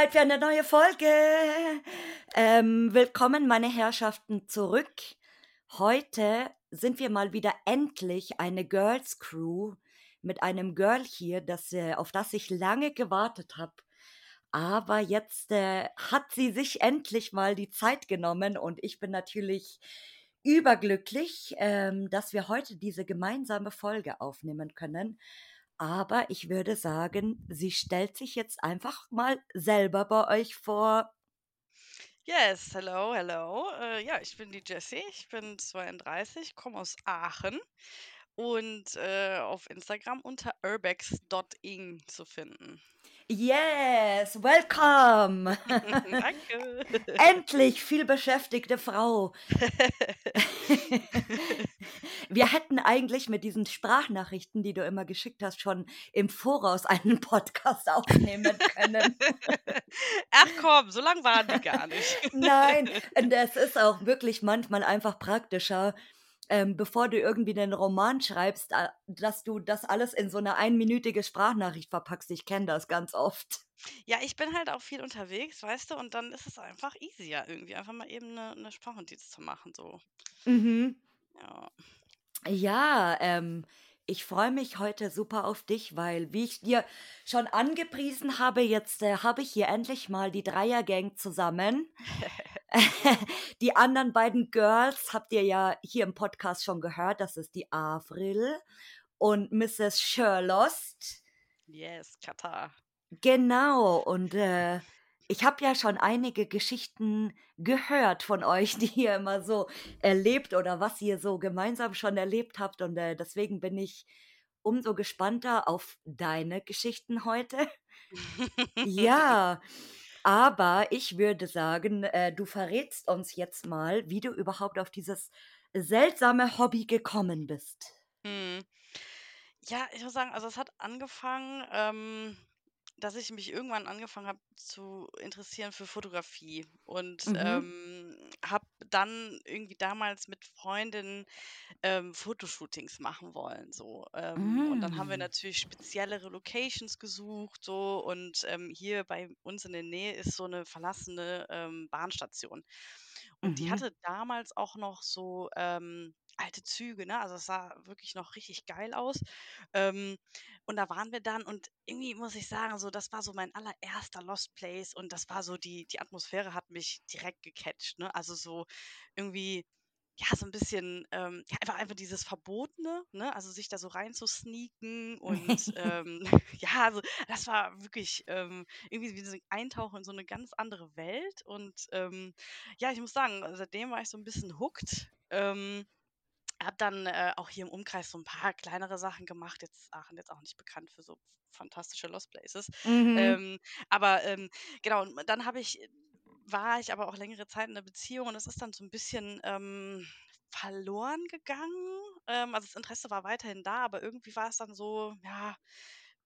Zeit für eine neue Folge. Ähm, willkommen, meine Herrschaften, zurück. Heute sind wir mal wieder endlich eine Girls Crew mit einem Girl hier, das, äh, auf das ich lange gewartet habe. Aber jetzt äh, hat sie sich endlich mal die Zeit genommen und ich bin natürlich überglücklich, ähm, dass wir heute diese gemeinsame Folge aufnehmen können. Aber ich würde sagen, sie stellt sich jetzt einfach mal selber bei euch vor. Yes, hello, hello. Äh, ja, ich bin die Jessie, ich bin 32, komme aus Aachen und äh, auf Instagram unter urbex.ing zu finden. Yes, welcome. Danke. Endlich viel beschäftigte Frau. Wir hätten eigentlich mit diesen Sprachnachrichten, die du immer geschickt hast, schon im Voraus einen Podcast aufnehmen können. Ach komm, so lang waren die gar nicht. Nein, und es ist auch wirklich manchmal einfach praktischer, ähm, bevor du irgendwie einen Roman schreibst, äh, dass du das alles in so eine einminütige Sprachnachricht verpackst. Ich kenne das ganz oft. Ja, ich bin halt auch viel unterwegs, weißt du, und dann ist es einfach easier irgendwie, einfach mal eben eine, eine Sprachnotiz zu machen, so. Mhm. Ja. Ja, ähm, ich freue mich heute super auf dich, weil, wie ich dir schon angepriesen habe, jetzt äh, habe ich hier endlich mal die Dreiergang zusammen. die anderen beiden Girls habt ihr ja hier im Podcast schon gehört. Das ist die Avril und Mrs. Sherlost. Yes, Katar. Genau, und äh, ich habe ja schon einige Geschichten gehört von euch, die ihr immer so erlebt oder was ihr so gemeinsam schon erlebt habt. Und äh, deswegen bin ich umso gespannter auf deine Geschichten heute. ja, aber ich würde sagen, äh, du verrätst uns jetzt mal, wie du überhaupt auf dieses seltsame Hobby gekommen bist. Hm. Ja, ich muss sagen, also es hat angefangen, ähm, dass ich mich irgendwann angefangen habe zu interessieren für Fotografie und Mhm. ähm, habe dann irgendwie damals mit Freundinnen ähm, Fotoshootings machen wollen, so. Ähm, und dann haben wir Mm. natürlich speziellere Locations gesucht, so. Und ähm, hier bei uns in der Nähe ist so eine verlassene ähm, Bahnstation. Und die Mhm. hatte damals auch noch so ähm, alte Züge, ne? Also es sah wirklich noch richtig geil aus. Ähm, und da waren wir dann und irgendwie muss ich sagen, so das war so mein allererster Lost Place und das war so die die Atmosphäre hat mich direkt gecatcht, ne? Also so irgendwie ja, so ein bisschen, ähm, ja, einfach einfach dieses Verbotene, ne? Also sich da so rein zu sneaken und ähm, ja, also das war wirklich ähm, irgendwie wie so ein Eintauchen in so eine ganz andere Welt und ähm, ja, ich muss sagen, seitdem war ich so ein bisschen hooked. Ähm, habe dann, äh, auch hier im Umkreis so ein paar kleinere Sachen gemacht. Jetzt ist Aachen jetzt auch nicht bekannt für so fantastische Lost Places. Mhm. Ähm, aber, ähm, genau, und dann habe ich war ich aber auch längere Zeit in der Beziehung und es ist dann so ein bisschen, ähm, verloren gegangen. Ähm, also, das Interesse war weiterhin da, aber irgendwie war es dann so, ja,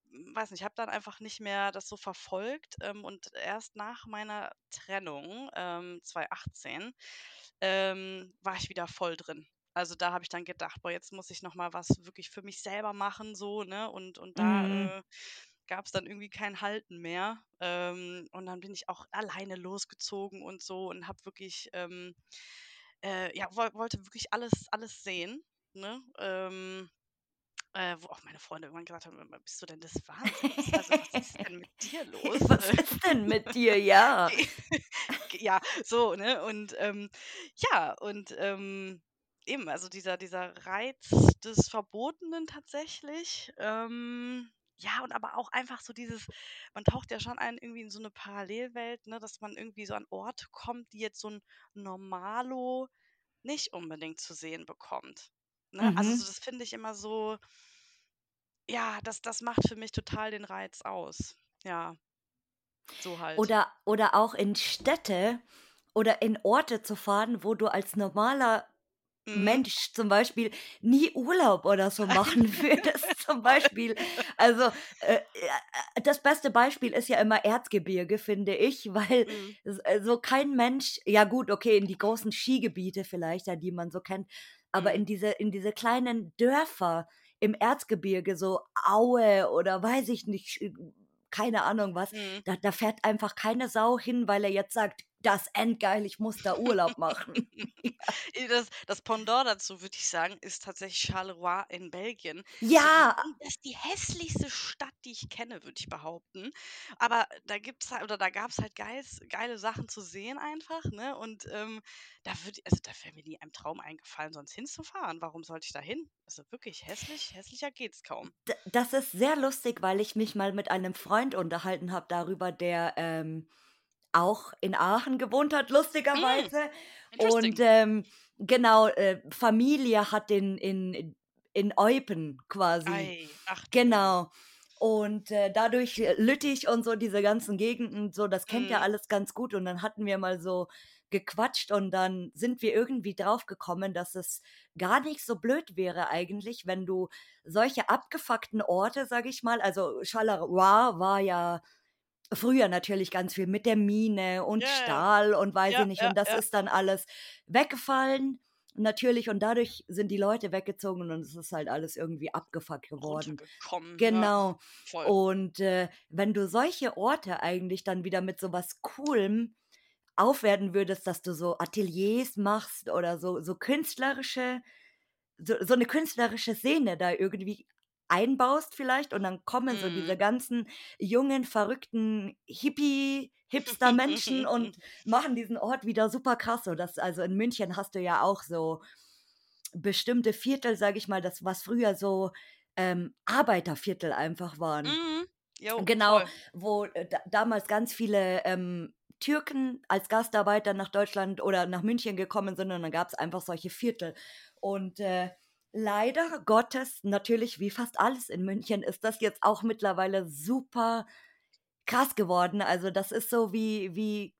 hm, weiß nicht, ich habe dann einfach nicht mehr das so verfolgt, ähm, und erst nach meiner Trennung, ähm, 2018, ähm, war ich wieder voll drin. Also, da habe ich dann gedacht: „Boah, jetzt muss ich noch mal was wirklich für mich selber machen“, so, ne? Und und Mhm. da, äh, gab's dann irgendwie kein Halten mehr. Ähm, und dann bin ich auch alleine losgezogen und so und habe wirklich, ähm, äh, ja, woll wollte wirklich alles alles sehen, ne? Ähm äh, wo auch meine Freunde irgendwann gesagt haben: „Immer, bist du denn des Wahnsinns? Also, was ist denn mit dir los?“ Was ist denn mit dir? Ja. ja, so, ne? Und, ähm, ja, und, ähm, eben, also dieser dieser Reiz des Verbotenen tatsächlich, ähm, ja, und aber auch einfach so dieses man taucht ja schon ein irgendwie in so eine Parallelwelt, ne, dass man irgendwie so an Orte kommt, die jetzt so 'n Normalo nicht unbedingt zu sehen bekommt, ne? Also, so Mhm. das finde ich immer so ja, das das macht für mich total den Reiz aus. Ja, so halt. Oder oder auch in Städte oder in Orte zu fahren, wo du als normaler. Mensch zum Beispiel nie Urlaub oder so machen würdest, zum. Beispiel. Also, äh, äh, das beste Beispiel ist ja immer Erzgebirge, finde ich, weil Mhm. äh, so kein Mensch ja gut, okay, in die großen Skigebiete vielleicht, ja, die man so kennt, aber Mhm. in diese in diese kleinen Dörfer im Erzgebirge, so Aue oder weiß ich nicht, keine Ahnung was. Mhm. Da, da fährt einfach keine Sau hin, weil er jetzt sagt, das endgeil, ich muss da Urlaub machen. Das, das Pendant dazu, würde ich sagen, ist tatsächlich Charleroi in Belgien. Ja, das ist die hässlichste Stadt, die ich kenne, würde ich behaupten. Aber da gibt's halt, oder da gab es halt geils, geile Sachen zu sehen einfach, ne? Und ähm, da würde, also da wäre mir nie ein Traum eingefallen, sonst hinzufahren. Warum sollte ich da hin? Also wirklich hässlich, hässlicher geht's kaum. D das ist sehr lustig, weil ich mich mal mit einem Freund unterhalten habe darüber, der, ähm, auch in Aachen gewohnt hat, Mm, lustigerweise. Und, interesting. ähm, genau, äh, Familie hat in in in Eupen quasi. Ei, ach. Genau. Und, äh, dadurch äh, Lüttich und so, diese ganzen Gegenden, so, das kennt er Mhm. alles ganz gut. Und dann hatten wir mal so gequatscht und dann sind wir irgendwie drauf gekommen, dass es gar nicht so blöd wäre eigentlich, wenn du solche abgefuckten Orte, sage ich mal also Charleroi war ja früher natürlich ganz viel mit der Mine und Ja, ja. Stahl und weiß ich Ja, nicht. ja, Und das ja. ist dann alles weggefallen, natürlich. Und dadurch sind die Leute weggezogen und es ist halt alles irgendwie abgefuckt geworden. Ja. Genau. Voll. Und äh, wenn du solche Orte eigentlich dann wieder mit so was Coolem aufwerten würdest, dass du so Ateliers machst oder so, so künstlerische, so, so eine künstlerische Szene da irgendwie einbaust vielleicht und dann kommen so diese Mhm. ganzen jungen, verrückten Hippie, Hipster-Menschen und machen diesen Ort wieder super krass. So, das, also in München hast du ja auch so bestimmte Viertel, sag ich mal, das, was früher so ähm, Arbeiterviertel einfach waren. Mhm. Jo, Genau, voll. wo äh, da, damals ganz viele ähm, Türken als Gastarbeiter nach Deutschland oder nach München gekommen sind und dann gab es einfach solche Viertel. Und äh, leider Gottes, natürlich wie fast alles in München, ist das jetzt auch mittlerweile super krass geworden. Also das ist so wie, wie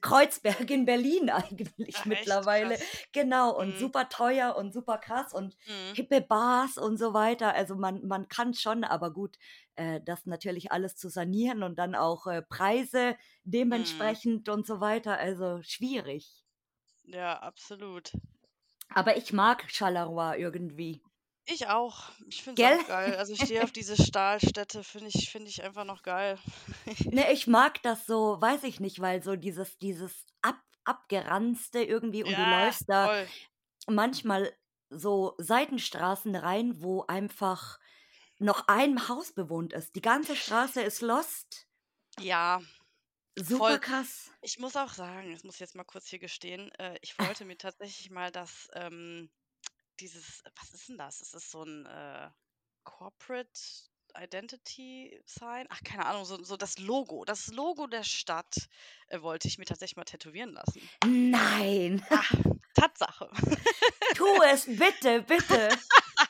Kreuzberg in Berlin eigentlich Ach, mittlerweile. Genau, und Mhm. super teuer und super krass und Mhm. hippe Bars und so weiter. Also man, man kann schon, aber gut, äh, das natürlich alles zu sanieren und dann auch äh, Preise Mhm. dementsprechend und so weiter. Also schwierig. Ja, absolut. Aber ich mag Charleroi irgendwie. Ich auch. Ich finde es auch geil. Also ich stehe auf diese Stahlstätte, finde ich, finde ich einfach noch geil. Ne, ich mag das so, weiß ich nicht, weil so dieses, dieses ab, abgeranzte irgendwie und du Ja, läufst da voll. manchmal so Seitenstraßen rein, wo einfach noch ein Haus bewohnt ist. Die ganze Straße ist lost. Ja, Super voll. krass. Ich muss auch sagen, das muss ich jetzt mal kurz hier gestehen, äh, ich wollte mir tatsächlich mal das, ähm, dieses, was ist denn das? Es ist so ein äh, Corporate Identity Sign. Ach, keine Ahnung, so, so das Logo. Das Logo der Stadt äh, wollte ich mir tatsächlich mal tätowieren lassen. Nein. Ja, Tatsache. Tu es bitte, bitte.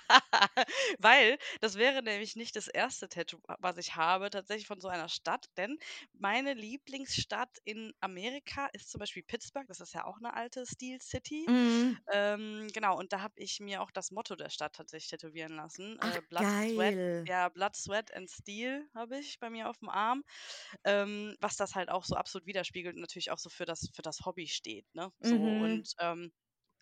Weil das wäre nämlich nicht das erste Tattoo, was ich habe, tatsächlich von so einer Stadt, denn meine Lieblingsstadt in Amerika ist zum Beispiel Pittsburgh, das ist ja auch eine alte Steel City. Mhm. Ähm, genau, und da habe ich mir auch das Motto der Stadt tatsächlich tätowieren lassen. Ach, Äh, Blood, Sweat, geil. ja, Blood, Sweat and Steel habe ich bei mir auf dem Arm, ähm, was das halt auch so absolut widerspiegelt und natürlich auch so für das, für das Hobby steht, ne? So, Mhm. und ähm,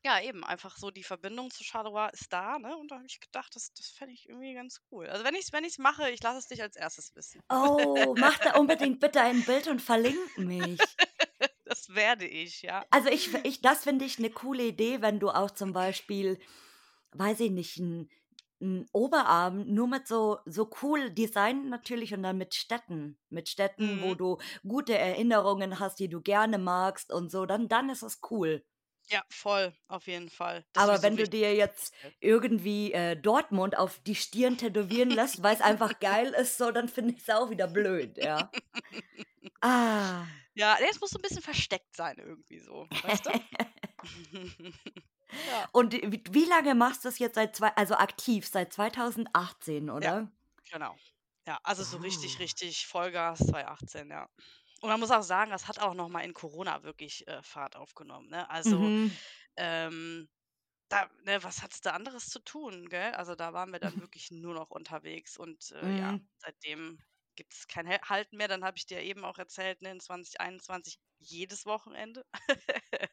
ja, eben, einfach so die Verbindung zu Charleroi ist da, ne? Und da habe ich gedacht, das, das fände ich irgendwie ganz cool. Also wenn ich es wenn ich's mache, ich lasse es dich als erstes wissen. Oh, mach da unbedingt bitte ein Bild und verlink mich. Das werde ich, ja. Also ich, ich das finde ich eine coole Idee, wenn du auch zum Beispiel, weiß ich nicht, ein, ein Oberarm nur mit so, so cool Design natürlich und dann mit Städten. Mit Städten, wo Mhm. du gute Erinnerungen hast, die du gerne magst und so, dann, dann ist es cool. Ja, voll, auf jeden Fall. Das ist mir Aber so wenn du wichtig. dir jetzt irgendwie äh, Dortmund auf die Stirn tätowieren lässt, weil es einfach geil ist, so, dann finde ich es auch wieder blöd, ja. Ah. Ja, nee, es muss so ein bisschen versteckt sein irgendwie so, weißt du? Ja, Und wie, wie lange machst du es jetzt seit zwei, also aktiv, seit 2018, ja, oder? genau. Ja, also so richtig, Oh. richtig Vollgas 2018, ja. Und man muss auch sagen, das hat auch noch mal in Corona wirklich äh, Fahrt aufgenommen, ne? Also, Mhm. ähm, da, ne, was hat's da anderes zu tun, gell? Also da waren wir dann wirklich nur noch unterwegs und äh, ja, Mhm. seitdem gibt es kein Halten mehr. Dann habe ich dir eben auch erzählt, ne, in 2021 jedes Wochenende.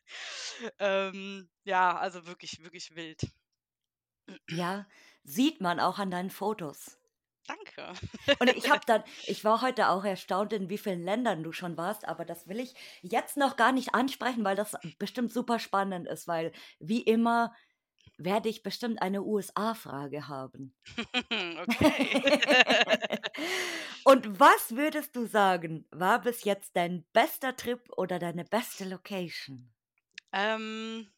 ähm, ja, also wirklich, wirklich wild. Ja, sieht man auch an deinen Fotos. Danke. Und ich habe dann ich war heute auch erstaunt, in wie vielen Ländern du schon warst, aber das will ich jetzt noch gar nicht ansprechen, weil das bestimmt super spannend ist, weil wie immer werde ich bestimmt eine USA-Frage haben. Okay. Und was würdest du sagen, war bis jetzt dein bester Trip oder deine beste Location? Ähm,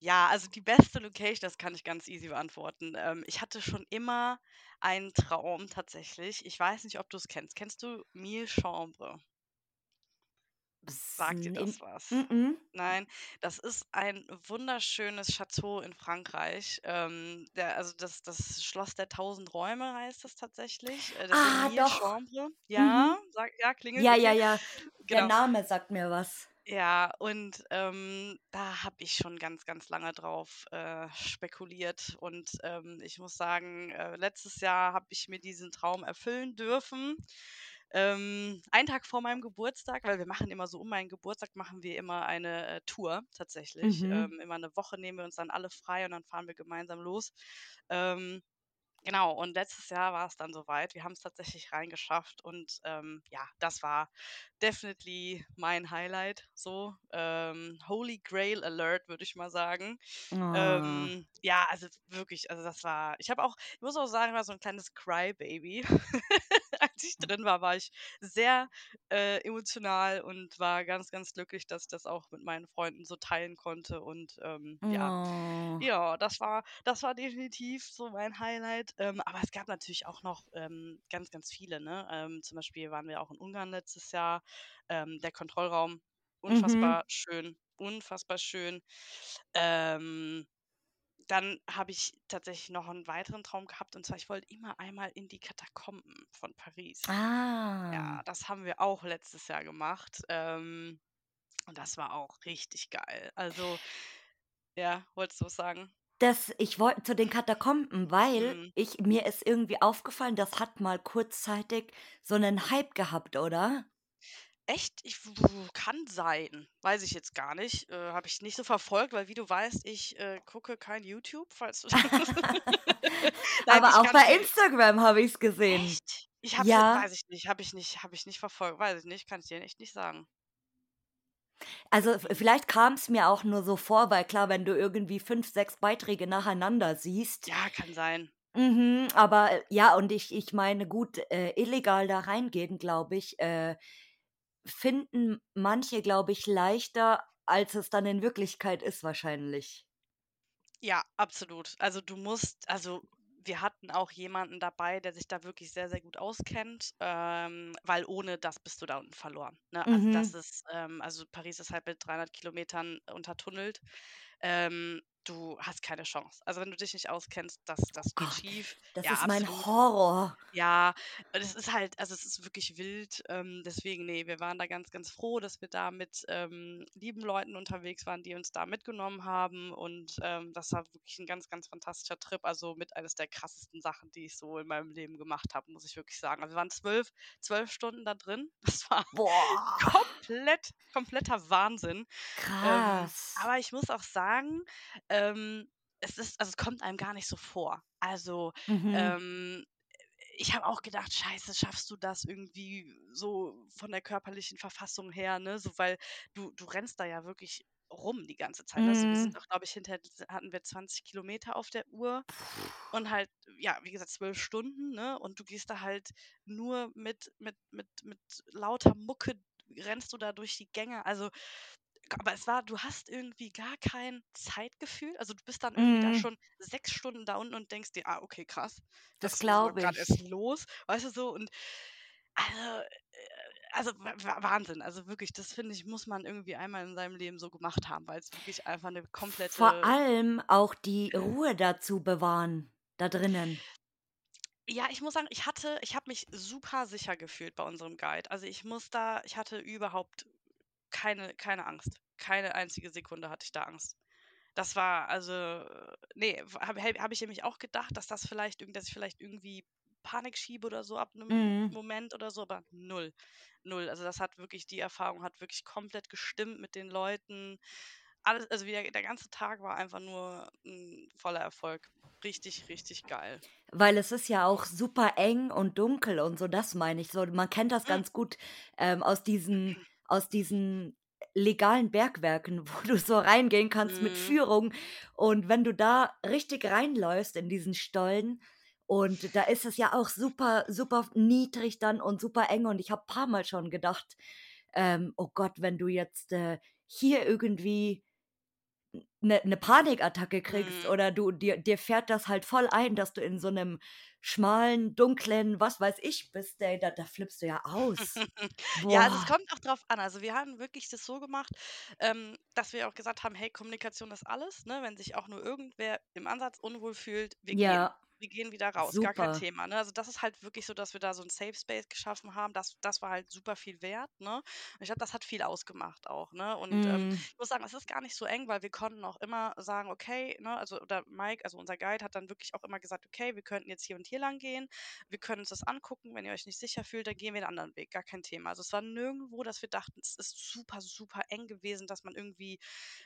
ja, also die beste Location, das kann ich ganz easy beantworten. Ähm, ich hatte schon immer einen Traum tatsächlich. Ich weiß nicht, ob du es kennst. Kennst du Mille Chambre? Sagt dir in das was? mm-mm. Nein, das ist ein wunderschönes Chateau in Frankreich. Ähm, der also das das Schloss der tausend Räume heißt das tatsächlich, äh, deswegen Ah, Mille doch. Chambre. Mhm. Ja, sag ja, klingelt, Ja, ja, okay. ja. Der Genau. Name sagt mir was. Ja, und, ähm, da habe ich schon ganz, ganz lange drauf, äh, spekuliert und, ähm, ich muss sagen, äh, letztes Jahr habe ich mir diesen Traum erfüllen dürfen. Ähm, einen Tag vor meinem Geburtstag, weil wir machen immer so um meinen Geburtstag machen wir immer eine, äh, Tour tatsächlich. Mhm. Ähm, immer 'ne Woche nehmen wir uns dann alle frei und dann fahren wir gemeinsam los. Ähm, genau, und letztes Jahr war es dann so weit. Wir haben's tatsächlich reingeschafft und, ähm, ja, das war definitely mein Highlight so. Ähm, Holy Grail Alert, würde ich mal sagen. Ah. Ähm, ja, also wirklich, also das war ich habe auch ich muss auch sagen, ich war so 'n kleines Cry-Baby. Als ich drin war, war ich sehr, äh, emotional und war ganz, ganz glücklich, dass ich das auch mit meinen Freunden so teilen konnte und, ähm, ja. Oh. Ja, das war das war definitiv so mein Highlight. Ähm, aber es gab natürlich auch noch, ähm, ganz, ganz viele, ne? Ähm, zum Beispiel waren wir auch in Ungarn letztes Jahr. Ähm, der Kontrollraum, Mhm. unfassbar schön, unfassbar schön. Ähm, dann habe ich tatsächlich noch 'n weiteren Traum gehabt und zwar, ich wollte immer einmal in die Katakomben von Paris. Ja, Ah. das haben wir auch letztes Jahr gemacht, ähm, und das war auch richtig geil. Also ja, wolltest du was sagen? Das ich wollte zu den Katakomben, weil Mhm. ich mir ist irgendwie aufgefallen, das hat mal kurzzeitig so 'nen Hype gehabt, oder? Echt? Ich kann sein. Weiß ich jetzt gar nicht. Äh, habe ich nicht so verfolgt, weil wie du weißt, ich, äh, gucke kein YouTube, falls du Nein, Aber ich auch bei Instagram habe ich's gesehen. Echt? Ich habe es Ja. weiß ich nicht, habe ich nicht habe ich nicht verfolgt, weiß ich nicht, kann ich dir echt nicht sagen. Also, vielleicht kam's mir auch nur so vor, weil klar, wenn du irgendwie 5, 6 Beiträge nacheinander siehst Ja, kann sein. mhm, aber, äh, ja, und ich ich meine, gut, äh, illegal da reingehen, glaube ich, äh, finden manche, glaube ich, leichter, als es dann in Wirklichkeit ist wahrscheinlich. Ja, absolut. Also, du musst also, wir hatten auch jemanden dabei, der sich da wirklich sehr, sehr gut auskennt, ähm, weil ohne das bist du da unten verloren, ne? Also, das Mhm. ist ähm, also, Paris ist halt mit 300 Kilometern untertunnelt. Ähm, du hast keine Chance. Also, wenn du dich nicht auskennst, das das geht Gott, schief. das Ja, ist mein absolut. Horror. Ja, und es ist halt also, es ist wirklich wild. Ähm, deswegen, ne, wir waren da ganz, ganz froh, dass wir da mit, ähm, lieben Leuten unterwegs waren, die uns da mitgenommen haben und, ähm, das war wirklich 'n ganz, ganz fantastischer Trip. Also, mit eines der krassesten Sachen, die ich so in meinem Leben gemacht habe, muss ich wirklich sagen. Also, wir waren 12 12 Stunden da drin. Das war Boah. komplett kompletter Wahnsinn. Ähm, Krass. aber ich muss auch sagen, ähm, es ist also, es kommt einem gar nicht so vor. Also, Mhm. ähm, ich habe auch gedacht: „Scheiße, schaffst du das irgendwie so von der körperlichen Verfassung her“, ne, so, weil du du rennst da ja wirklich rum die ganze Zeit, ne? Also, wir sind Mhm. auch, glaube ich hinterher hatten wir 20 Kilometer auf der Uhr und halt, ja, wie gesagt, 12 Stunden, ne, und du gehst da halt nur mit mit mit mit lauter Mucke rennst du da durch die Gänge. Also, aber es war du hast irgendwie gar kein Zeitgefühl. Also, du bist dann irgendwie da Mhm. schon 6 Stunden da unten und denkst dir: „Ah, okay, krass, Das ist glaube grad erst ich. los“, weißt du so? Und also, äh also, Wa Wa Wahnsinn. Also, wirklich, das finde ich, muss man irgendwie einmal in seinem Leben so gemacht haben, weil's wirklich einfach 'ne Vor komplette allem auch die Ruhe da zu bewahren da drinnen. Ja, ich muss sagen, ich hatte ich habe mich super sicher gefühlt bei unserem Guide. Also, ich muss da ich hatte überhaupt keine keine Angst. Keine einzige Sekunde hatte ich da Angst. Das war also, ne, habe habe ich nämlich auch gedacht, dass das vielleicht dass ich vielleicht irgendwie Panik schiebe oder so ab 'nem Mhm. Moment oder so, aber 0, 0. Also, das hat wirklich die Erfahrung hat wirklich komplett gestimmt mit den Leuten. alles, also wieder, der ganze Tag war einfach nur ein voller Erfolg. Richtig, richtig geil. Weil es ist ja auch super eng und dunkel und so, das meine ich so. Man kennt das Mhm. ganz gut ähm, aus diesen, aus diesen legalen Bergwerken, wo du so reingehen kannst mit Mhm. Führung. Und wenn du da richtig reinläufst in diesen Stollen, und da ist es ja auch super, super niedrig dann und super eng. Und ich habe ein paar Mal schon gedacht, ähm, oh Gott, wenn du jetzt äh, hier irgendwie eine ne Panikattacke kriegst Mhm. oder du dir dir fährt das halt voll ein, dass du in so einem schmalen, dunklen, was weiß ich bist, ey, da da flippst du ja aus. Ja, also es kommt auch drauf an. Also wir haben wirklich das so gemacht, ähm, dass wir auch gesagt haben: „Hey, Kommunikation ist alles“, ne? Wenn sich auch nur irgendwer im Ansatz unwohl fühlt, wir gehen. Wir gehen wieder raus, gar kein super. Thema, ne? Also das ist halt wirklich so, dass wir da so 'n Safe Space geschaffen haben. Das das war halt super viel wert, ne? Und ich glaube, das hat viel ausgemacht auch, ne? Und, ähm, Mhm. ich muss sagen, es ist gar nicht so eng, weil wir konnten auch immer sagen: „Okay“, ne? Also oder Mike, also unser Guide, hat dann wirklich auch immer gesagt: „Okay, wir könnten jetzt hier und hier lang gehen. Wir können uns das angucken. Wenn ihr euch nicht sicher fühlt, dann gehen wir 'n anderen Weg, gar kein Thema.“ Also es war nirgendwo, dass wir dachten, es ist super, super eng gewesen, dass man irgendwie,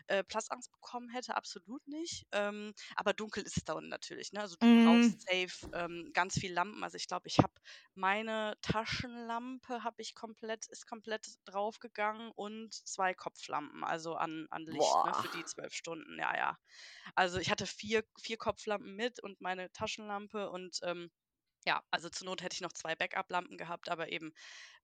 äh, Platzangst bekommen hätte, absolut nicht. Ähm, aber dunkel ist es da unten natürlich, ne? Also du Mhm. brauchst safe, ähm, ganz viel Lampen. Also ich glaube, ich habe meine Taschenlampe habe ich komplett ist komplett draufgegangen und 2 Kopflampen, also an an Licht, ne, für die 12 Stunden, ja, ja. Also ich hatte 4 4 Kopflampen mit und meine Taschenlampe und, ähm, ja, also zur Not hätte ich noch 2 Backup-Lampen gehabt, aber eben,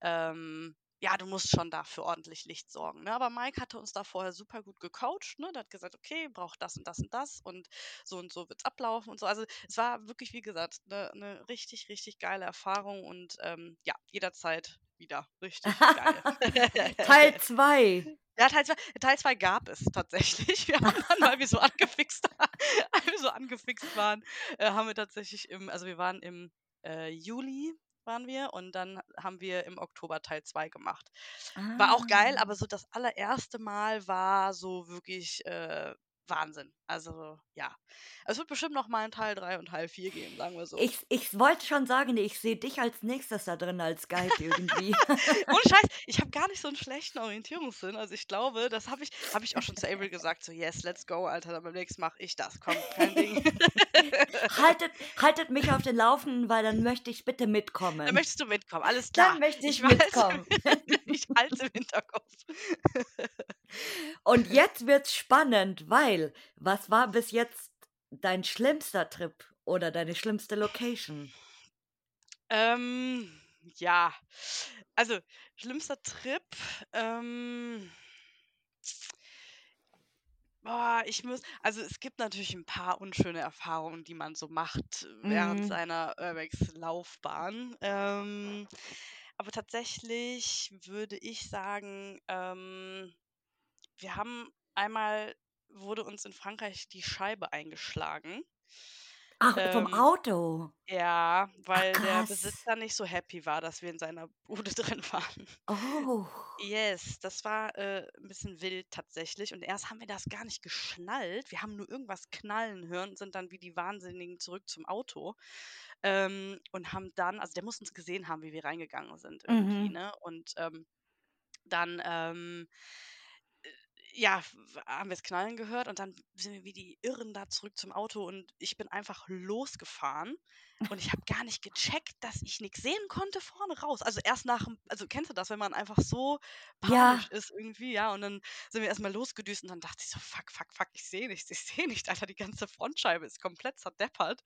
ähm, ja, du musst schon da für ordentlich Licht sorgen, ne? Aber Mike hatte uns da vorher super gut gecoacht, ne? Der hat gesagt: „Okay, braucht das und das und das und so und so wird's ablaufen“ und so. Also, es war wirklich, wie gesagt, 'ne 'ne richtig, richtig geile Erfahrung und, ähm, ja, jederzeit wieder richtig geil. Teil 2. Ja, Teil 2 Teil 2 gab es tatsächlich. Wir haben dann, weil wir so angefixt weil wir so angefixt waren, äh, haben wir tatsächlich im also wir waren im, äh, Juli waren wir und dann haben wir im Oktober Teil 2 gemacht. War auch geil, aber Ah. so das allererste Mal war so wirklich, äh, Wahnsinn. Also, ja. Es wird bestimmt noch mal 'n Teil 3 und Teil 4 geben, sagen wir so. Ich ich wollte schon sagen, ich sehe dich als Nächstes da drin als Guide irgendwie. Ohne Scheiß, ich habe gar nicht so 'n schlechten Orientierungssinn. Also, ich glaube, das habe ich habe ich auch schon zu Avery gesagt, so: „Yes, let's go, Alter, dann beim nächsten mache ich das. Komm, kein Ding.“ Haltet haltet mich auf den Laufenden, weil dann möchte ich bitte Dann mitkommen. möchtest du mitkommen, alles Dann klar. möchte Ich ich mitkommen. ich halte im Hinterkopf. Und jetzt wird's spannend, weil was war bis jetzt dein schlimmster Trip oder deine schlimmste Location? Ähm, ja. Also, schlimmster Trip, ähm boah, ich muss also, es gibt natürlich 'n paar unschöne Erfahrungen, die man so macht während Mhm. seiner Urbex-Laufbahn. Ähm, aber tatsächlich würde ich sagen, ähm, wir haben einmal wurde uns in Frankreich die Scheibe eingeschlagen. Ach, vom Ähm, Auto? ja, Ach weil der krass. Besitzer nicht so happy war, dass wir in seiner Bude drin waren. Oh. Yes, das war, äh, 'n bisschen wild tatsächlich und erst haben wir das gar nicht geschnallt. Wir haben nur irgendwas knallen hören und sind dann wie die Wahnsinnigen zurück zum Auto, ähm, und haben dann also, der muss uns gesehen haben, wie wir reingegangen sind irgendwie, Mhm. ne? Und, ähm, dann, ähm, äh, ja, haben wir's knallen gehört und dann sind wir wie die Irren da zurück zum Auto und ich bin einfach losgefahren und ich habe gar nicht gecheckt, dass ich nix sehen konnte vorne raus. Also, erst nach'm also, kennst du das, wenn man einfach so panisch Ja. ist irgendwie, ja? Und dann sind wir erst mal losgedüst und dann dachte ich so: „Fuck, fuck, fuck, ich sehe nichts, ich sehe nichts, Alter, die ganze Frontscheibe ist komplett zerdeppert.“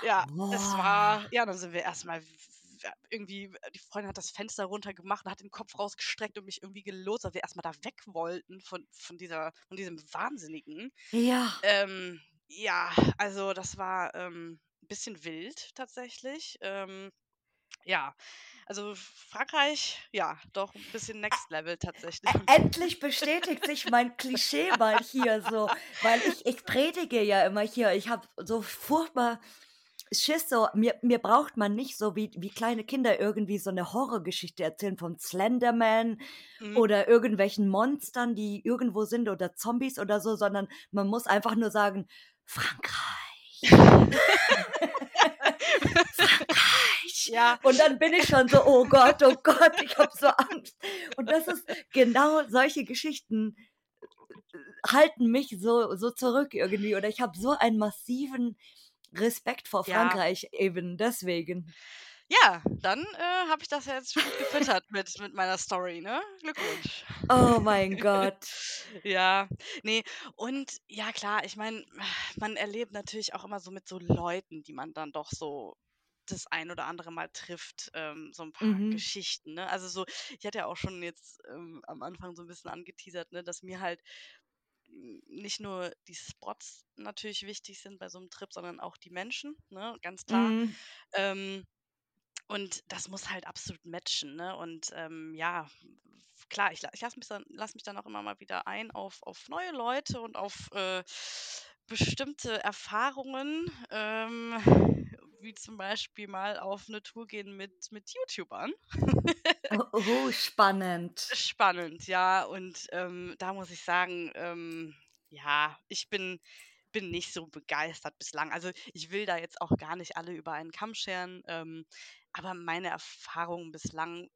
Ja, es war Boah. ja, dann sind wir erst mal w w irgendwie die Freundin hat das Fenster runtergemacht und hat den Kopf rausgestreckt und mich irgendwie gelotst, weil wir erst mal da weg wollten von von dieser von diesem Wahnsinnigen. Ja. Ähm, ja, also, das war, ähm, bisschen wild tatsächlich. Ähm, ja, also, Frankreich, ja, doch 'n bisschen Next Level tatsächlich. endlich bestätigt sich mein Klischee mal hier so, weil ich ich predige ja immer hier. Ich habe so furchtbar Schiss so mir mir braucht man nicht so wie wie kleine Kinder irgendwie so 'ne Horrorgeschichte erzählen von Slender Man Mhm. oder irgendwelchen Monstern, die irgendwo sind oder Zombies oder so, sondern man muss einfach nur sagen: „Frankreich.“ „Frankreich.“ Ja. Und dann bin ich schon so: „Oh Gott, oh Gott, ich habe so Angst.“ Und das ist genau solche Geschichten halten mich so, so zurück irgendwie. Oder ich habe so einen massiven Respekt vor Ja. Frankreich eben deswegen. Ja, dann äh, habe ich das ja jetzt gut gefüttert mit, mit meiner Story, ne? Glückwunsch. Oh mein Gott. Ja, nee, und ja klar, ich meine, man erlebt natürlich auch immer so mit so Leuten, die man dann doch so das ein oder andere Mal trifft, ähm, so ein paar Mhm. Geschichten, ne? Also so, ich hatte ja auch schon jetzt ähm, am Anfang so ein bisschen angeteasert, ne, dass mir halt nicht nur die Spots natürlich wichtig sind bei so einem Trip, sondern auch die Menschen, ne? Ganz klar. Mhm. Ähm, und das muss halt absolut matchen, ne? Und ähm, ja, klar, ich, ich lasse mich, dann, lass mich dann auch immer mal wieder ein auf, auf neue Leute und auf äh, bestimmte Erfahrungen, ähm, wie zum Beispiel mal auf eine Tour gehen mit, mit YouTubern. Oh, spannend. Spannend, ja. Und ähm, da muss ich sagen, ähm, ja, ich bin, bin nicht so begeistert bislang. Also ich will da jetzt auch gar nicht alle über einen Kamm scheren, ähm, aber meine Erfahrungen bislang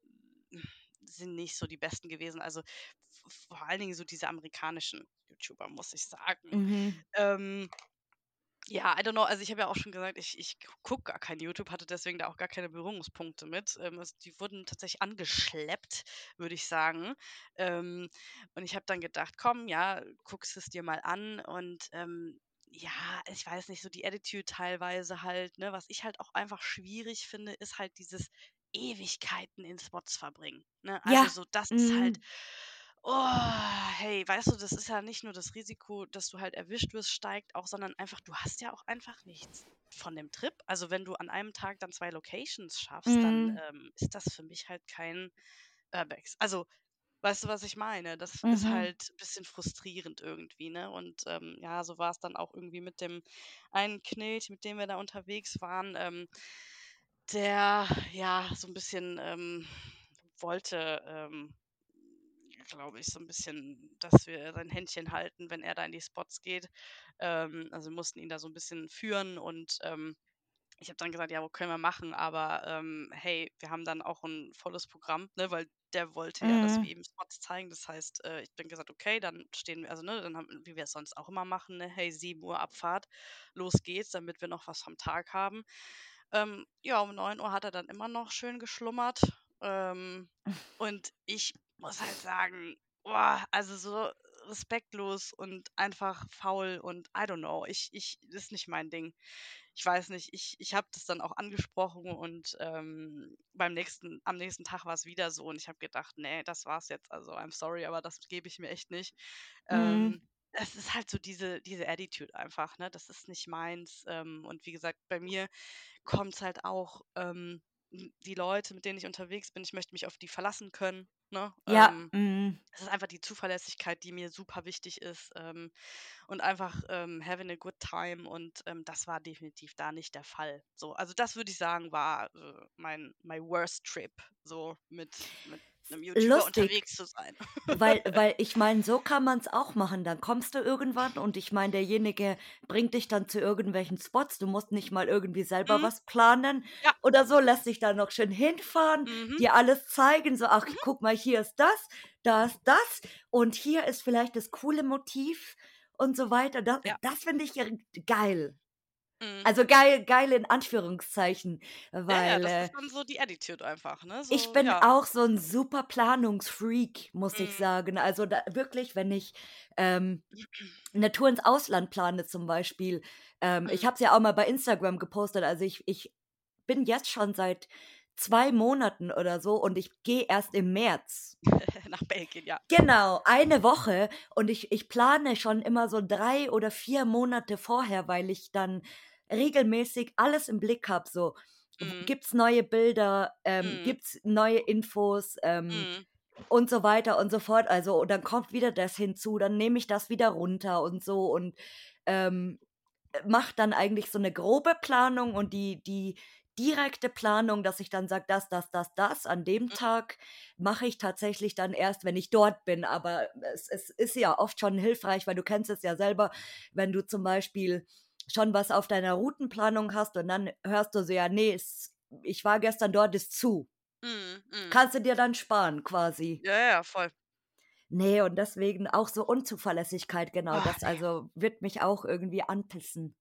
sind nicht so die besten gewesen. Also vor allen Dingen so diese amerikanischen YouTuber, muss ich sagen. Mhm. Ähm, ja, I don't know. Also ich habe ja auch schon gesagt, ich, ich gucke gar kein YouTube, hatte deswegen da auch gar keine Berührungspunkte mit. Ähm, also die wurden tatsächlich angeschleppt, würde ich sagen. Ähm, und ich habe dann gedacht, komm, ja, guckst es dir mal an. Und ähm, ja, ich weiß nicht, so die Attitude teilweise halt, ne, was ich halt auch einfach schwierig finde, ist halt dieses Ewigkeiten in Spots verbringen. Ne? Also Ja. so, das ist halt. Oh, hey, weißt du, das ist ja nicht nur das Risiko, dass du halt erwischt wirst, steigt auch, sondern einfach, du hast ja auch einfach nichts von dem Trip. Also wenn du an einem Tag dann zwei Locations schaffst, dann Mhm. ähm, ist das für mich halt kein Urbex. Also, weißt du, was ich meine? Das ist Mhm. halt ein bisschen frustrierend irgendwie, ne? Und ähm, ja, so war es dann auch irgendwie mit dem einen Knilch, mit dem wir da unterwegs waren. Ähm, der ja so ein bisschen ähm, wollte, ähm, glaube ich, so ein bisschen, dass wir sein Händchen halten, wenn er da in die Spots geht. Ähm, also wir mussten ihn da so ein bisschen führen und ähm, ich habe dann gesagt, ja, wo können wir machen? Aber ähm, hey, wir haben dann auch ein volles Programm, ne, weil der wollte ja, dass wir Mhm. ihm Spots zeigen. Das heißt, äh, ich bin gesagt, okay, dann stehen wir, also ne, dann haben, wie wir es sonst auch immer machen, ne, hey, 7 Uhr Abfahrt, los geht's, damit wir noch was vom Tag haben. Ähm, ja, um 9 Uhr hat er dann immer noch schön geschlummert. Ähm, und ich muss halt sagen, boah, also so respektlos und einfach faul und I don't know. Ich, ich, das ist nicht mein Ding. Ich weiß nicht, ich, ich habe das dann auch angesprochen und ähm, beim nächsten, am nächsten Tag war es wieder so und ich habe gedacht, nee, das war's jetzt. Also I'm sorry, aber das gebe ich mir echt nicht. Mhm. Ähm, es ist halt so diese, diese Attitude einfach, ne? Das ist nicht meins. Ähm, und wie gesagt, bei mir kommt es halt auch, ähm, die Leute, mit denen ich unterwegs bin, ich möchte mich auf die verlassen können. Ne? Ja. Ähm, Mhm. es ist einfach die Zuverlässigkeit, die mir super wichtig ist. Ähm, und einfach ähm, having a good time. Und ähm, das war definitiv da nicht der Fall. So, also das würde ich sagen, war äh, mein my worst trip, so mit, mit einem YouTuber Lustig, unterwegs zu sein. weil, weil ich meine, so kann man es auch machen. Dann kommst du irgendwann und ich meine, derjenige bringt dich dann zu irgendwelchen Spots. Du musst nicht mal irgendwie selber Mhm. was planen Ja. oder so. Lässt dich dann noch schön hinfahren, Mhm. dir alles zeigen. So, ach, Mhm. guck mal, hier ist das, da ist das und hier ist vielleicht das coole Motiv und so weiter. Das, Ja. das finde ich ja geil. Mhm. Also geil, geil in Anführungszeichen, Ja, ja, weil das äh, ist dann so die Attitude einfach, ne? ich So, bin ja. auch so ein super Planungsfreak, muss ich Mhm. sagen. Also da, wirklich, wenn ich ähm, eine Tour ins Ausland plane zum Beispiel, ähm, ich Mhm. habe es ja auch mal bei Instagram gepostet, also ich, ich bin jetzt schon seit zwei Monaten oder so und ich gehe erst im März. Nach Belgien, ja. Genau, eine Woche und ich, ich plane schon immer so drei oder vier Monate vorher, weil ich dann regelmäßig alles im Blick habe. So, Mhm. gibt's neue Bilder, ähm, Mhm. gibt's neue Infos ähm, Mhm. und so weiter und so fort. Also, und dann kommt wieder das hinzu, dann nehme ich das wieder runter und so und ähm, mache dann eigentlich so eine grobe Planung und die, die direkte Planung, dass ich dann sage, das, das, das, das, an dem Mhm. Tag mache ich tatsächlich dann erst, wenn ich dort bin. Aber es, es ist ja oft schon hilfreich, weil du kennst es ja selber, wenn du zum Beispiel schon was auf deiner Routenplanung hast und dann hörst du so, ja, nee, es, ich war gestern dort, ist zu. Mhm. Mhm. Kannst du dir dann sparen quasi. Ja, ja, voll. Nee, und deswegen auch so Unzuverlässigkeit, genau. Oh, Das also wird mich auch irgendwie anpissen.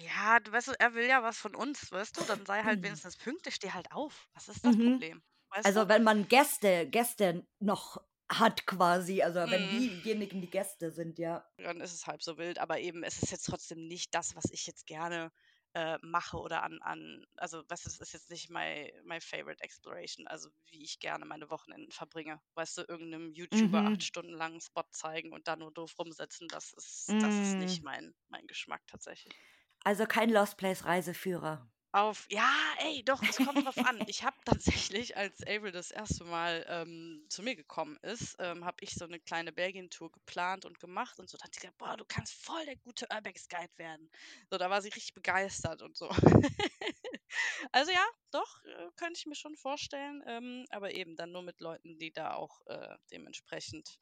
Ja, du weißt du, er will ja was von uns, weißt du? Dann sei halt wenigstens pünktlich, steh halt auf. Was ist das Mhm. Problem? Weißt du? Also, wenn man Gäste Gäste noch hat quasi, also wenn Mhm. diejenigen die Gäste sind, ja. Dann ist es halb so wild, aber eben, es ist jetzt trotzdem nicht das, was ich jetzt gerne, äh, mache oder an an also, weißt du, das ist jetzt nicht my my favorite exploration, also, wie ich gerne meine Wochenenden verbringe. Weißt du, irgend 'nem YouTuber 8 Mhm. Stunden lang 'n Spot zeigen und da nur doof rumsitzen, das ist das ist nicht Hm. mein mein Geschmack tatsächlich. Also, kein Lost Place Reiseführer. Auf ja, ey, doch, es kommt drauf an. Ich habe tatsächlich, als Avril das erste Mal, ähm, zu mir gekommen ist, ähm, habe ich so 'ne kleine Belgien-Tour geplant und gemacht und so. Da hat sie gesagt: „Boah, du kannst voll der gute Urbex-Guide werden.“ So, da war sie richtig begeistert und so. Also ja, doch, äh, könnte ich mir schon vorstellen, ähm, aber eben dann nur mit Leuten, die da auch, äh, dementsprechend,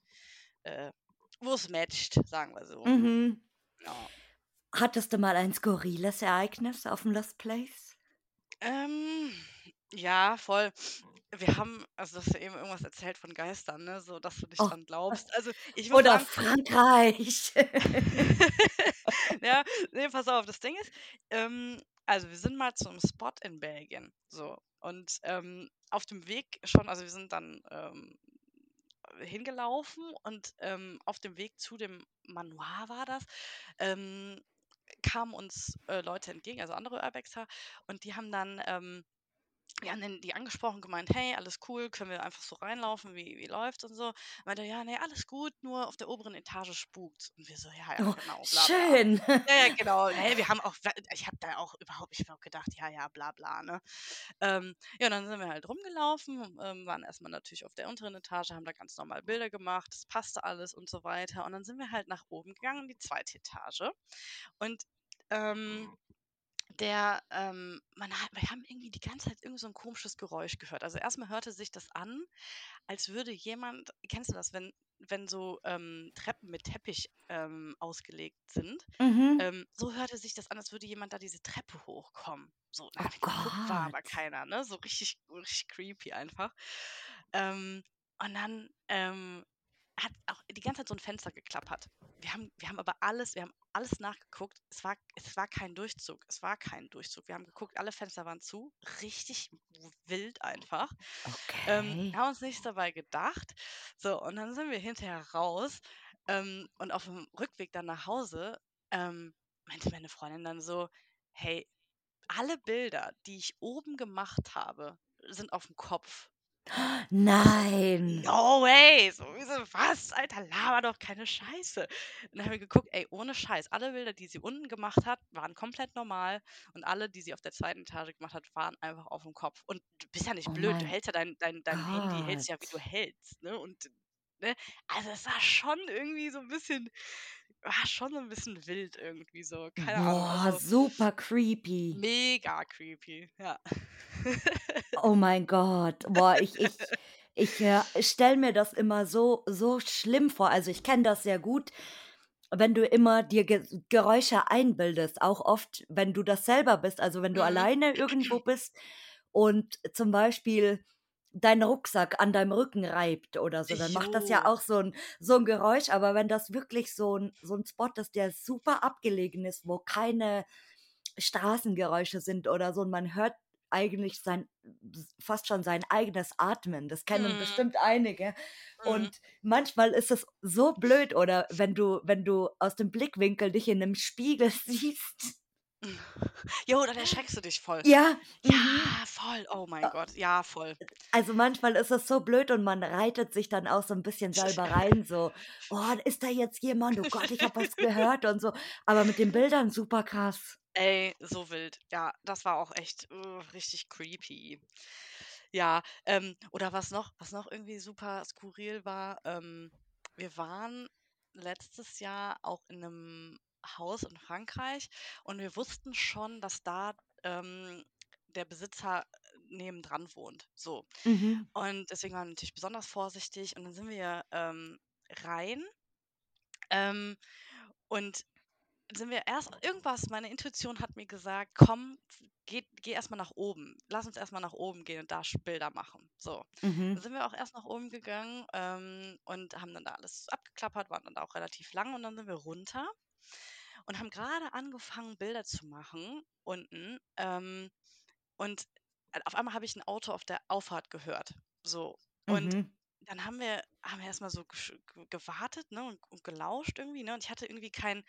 äh wo's matcht, sagen wir so. Mhm. Ja. Hattest du mal ein skurriles Ereignis auf'm Lost Place? Ähm, ja, voll. Wir haben also, du hast ja eben irgendwas erzählt von Geistern, ne, so dass du nicht Oh. dran glaubst. Also, ich muss Oder sagen Frankreich. Ja, ne, pass auf, das Ding ist, ähm also, wir sind mal zu 'nem Spot in Belgien, so. Und, ähm, auf dem Weg schon also, wir sind dann, ähm, hingelaufen und, ähm, auf dem Weg zu dem Manoir war das, ähm, kamen uns, äh, Leute entgegen, also andere Urbexer, und die haben dann, ähm wir haben die angesprochen, gemeint: „Hey, alles cool, können wir einfach so reinlaufen? Wie wie läuft's und so?“ Meinte „Ja, ne, alles gut, nur auf der oberen Etage spukt's.“ Und wir so: „Ja, ja, Oh, genau, bla bla.“ schön. Ja, ja, genau. Ne, wir haben auch ich habe da auch überhaupt ich habe auch gedacht: „Ja, ja, bla bla“, ne? Ähm, ja, und dann sind wir halt rumgelaufen, ähm, waren erst mal natürlich auf der unteren Etage, haben da ganz normal Bilder gemacht, das passte alles und so weiter. Und dann sind wir halt nach oben gegangen in die 2. Etage und, ähm, der, ähm man ha wir haben irgendwie die ganze Zeit irgend so 'n komisches Geräusch gehört. Also, erst mal hörte sich das an, als würde jemand kennst du das, wenn wenn so, ähm, Treppen mit Teppich, ähm, ausgelegt sind? Mhm. Ähm, so hörte sich das an, als würde jemand da diese Treppe hochkommen. So, dann Oh war aber keiner, ne? So richtig richtig creepy einfach. Ähm, und dann, ähm, hat auch die ganze Zeit so 'n Fenster geklappert. Wir haben wir haben aber alles wir haben alles nachgeguckt. Es war es war kein Durchzug. Es war kein Durchzug. Wir haben geguckt, alle Fenster waren zu. Richtig wild einfach. Ähm, Okay. haben uns nichts dabei gedacht. So, und dann sind wir hinterher raus, ähm, und auf'm Rückweg dann nach Hause, ähm, meinte meine Freundin dann so: „Hey, alle Bilder, die ich oben gemacht habe, sind auf'm Kopf.“ Ich so: Nein. „No way!“ So, wir so: „Was, Alter, laber doch keine Scheiße.“ Und dann haben wir geguckt, ey, ohne Scheiß, alle Bilder, die sie unten gemacht hat, waren komplett normal und alle, die sie auf der 2. Etage gemacht hat, waren einfach auf'm Kopf. Und du bist ja nicht Oh blöd, du hältst ja dein dein dein Handy hältst ja, wie du hältst, ne? Und ne? Also, es war schon irgendwie so 'n bisschen war schon so 'n bisschen wild irgendwie so, keine Ahnung, Boah, also super creepy. mega creepy, ja. Oh mein Gott. Boah, ich ich ich, äh, stelle mir das immer so so schlimm vor. Also, ich kenne das sehr gut, wenn du immer dir Ge Geräusche einbildest, auch oft, wenn du das selber bist, also, wenn du Mhm. alleine irgendwo bist und zum Beispiel dein Rucksack an deinem Rücken reibt oder so, dann macht das ja Jo. auch so 'n so 'n Geräusch. Aber wenn das wirklich so 'n so 'n Spot ist, der super abgelegen ist, wo keine Straßengeräusche sind oder so und man hört eigentlich sein fast schon sein eigenes Atmen. Das kennen Mhm. bestimmt einige. Mhm. Und manchmal ist es so blöd oder wenn du wenn du aus dem Blickwinkel dich in 'nem Spiegel siehst. Jo, dann erschreckst du dich voll. Ja, Ja, mhm. voll. Oh mein Gott, ja, voll. also, manchmal ist es so blöd und man reitet sich dann auch so 'n bisschen selber rein, so: „Oh, ist da jetzt jemand? Oh Gott, ich habe was gehört“ und so. Aber mit den Bildern super krass. Ey, so wild. Ja, das war auch echt, uh, richtig creepy. Ja, ähm, oder was noch was noch irgendwie super skurril war, ähm, wir waren letztes Jahr auch in 'nem Haus in Frankreich und wir wussten schon, dass da, ähm, der Besitzer nebendran wohnt, so. Mhm. Und deswegen waren wir natürlich besonders vorsichtig und dann sind wir, ähm, rein, ähm, und sind wir erst irgendwas meine Intuition hat mir gesagt: „Komm, geh geh erst nach oben. Lass uns erst mal nach oben gehen und da Bilder machen.“ So. Dann Mhm. sind wir auch erst nach oben gegangen, ähm, und haben dann da alles abgeklappert, waren dann da auch relativ lang und dann sind wir runter und haben gerade angefangen, Bilder zu machen unten, ähm, und, auf einmal habe ich ein Auto auf der Auffahrt gehört, so. Und Mhm. dann haben wir haben wir erst mal so gewartet, ne, und und gelauscht irgendwie, ne, und ich hatte irgendwie kein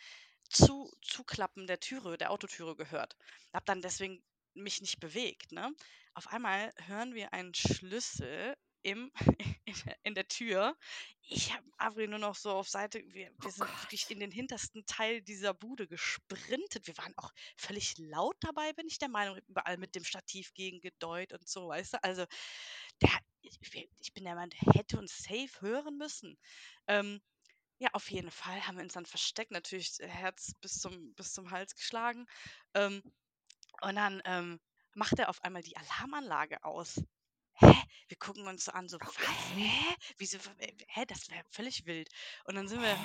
zu Zuklappen der Türe der Autotüre gehört. Habe dann deswegen mich nicht bewegt, ne? Auf einmal hören wir einen Schlüssel im in der in der Tür. Ich habe Avri nur noch so auf Seite wir Oh wir sind wirklich Gott. in den hintersten Teil dieser Bude gesprintet. Wir waren auch völlig laut dabei, bin ich der Meinung, überall mit dem Stativ gegen gedeutet und so, weißt du? Also, der ich ich bin der Meinung, der hätte uns safe hören müssen. Ähm, ja, auf jeden Fall haben wir uns dann versteckt, natürlich äh, Herz bis zum bis zum Hals geschlagen. Ähm, und dann, ähm, macht er auf einmal die Alarmanlage aus. Hä? Wir gucken uns so an, so: „Was? Hä? Wieso hä, das wäre völlig wild.“ Und dann sind wir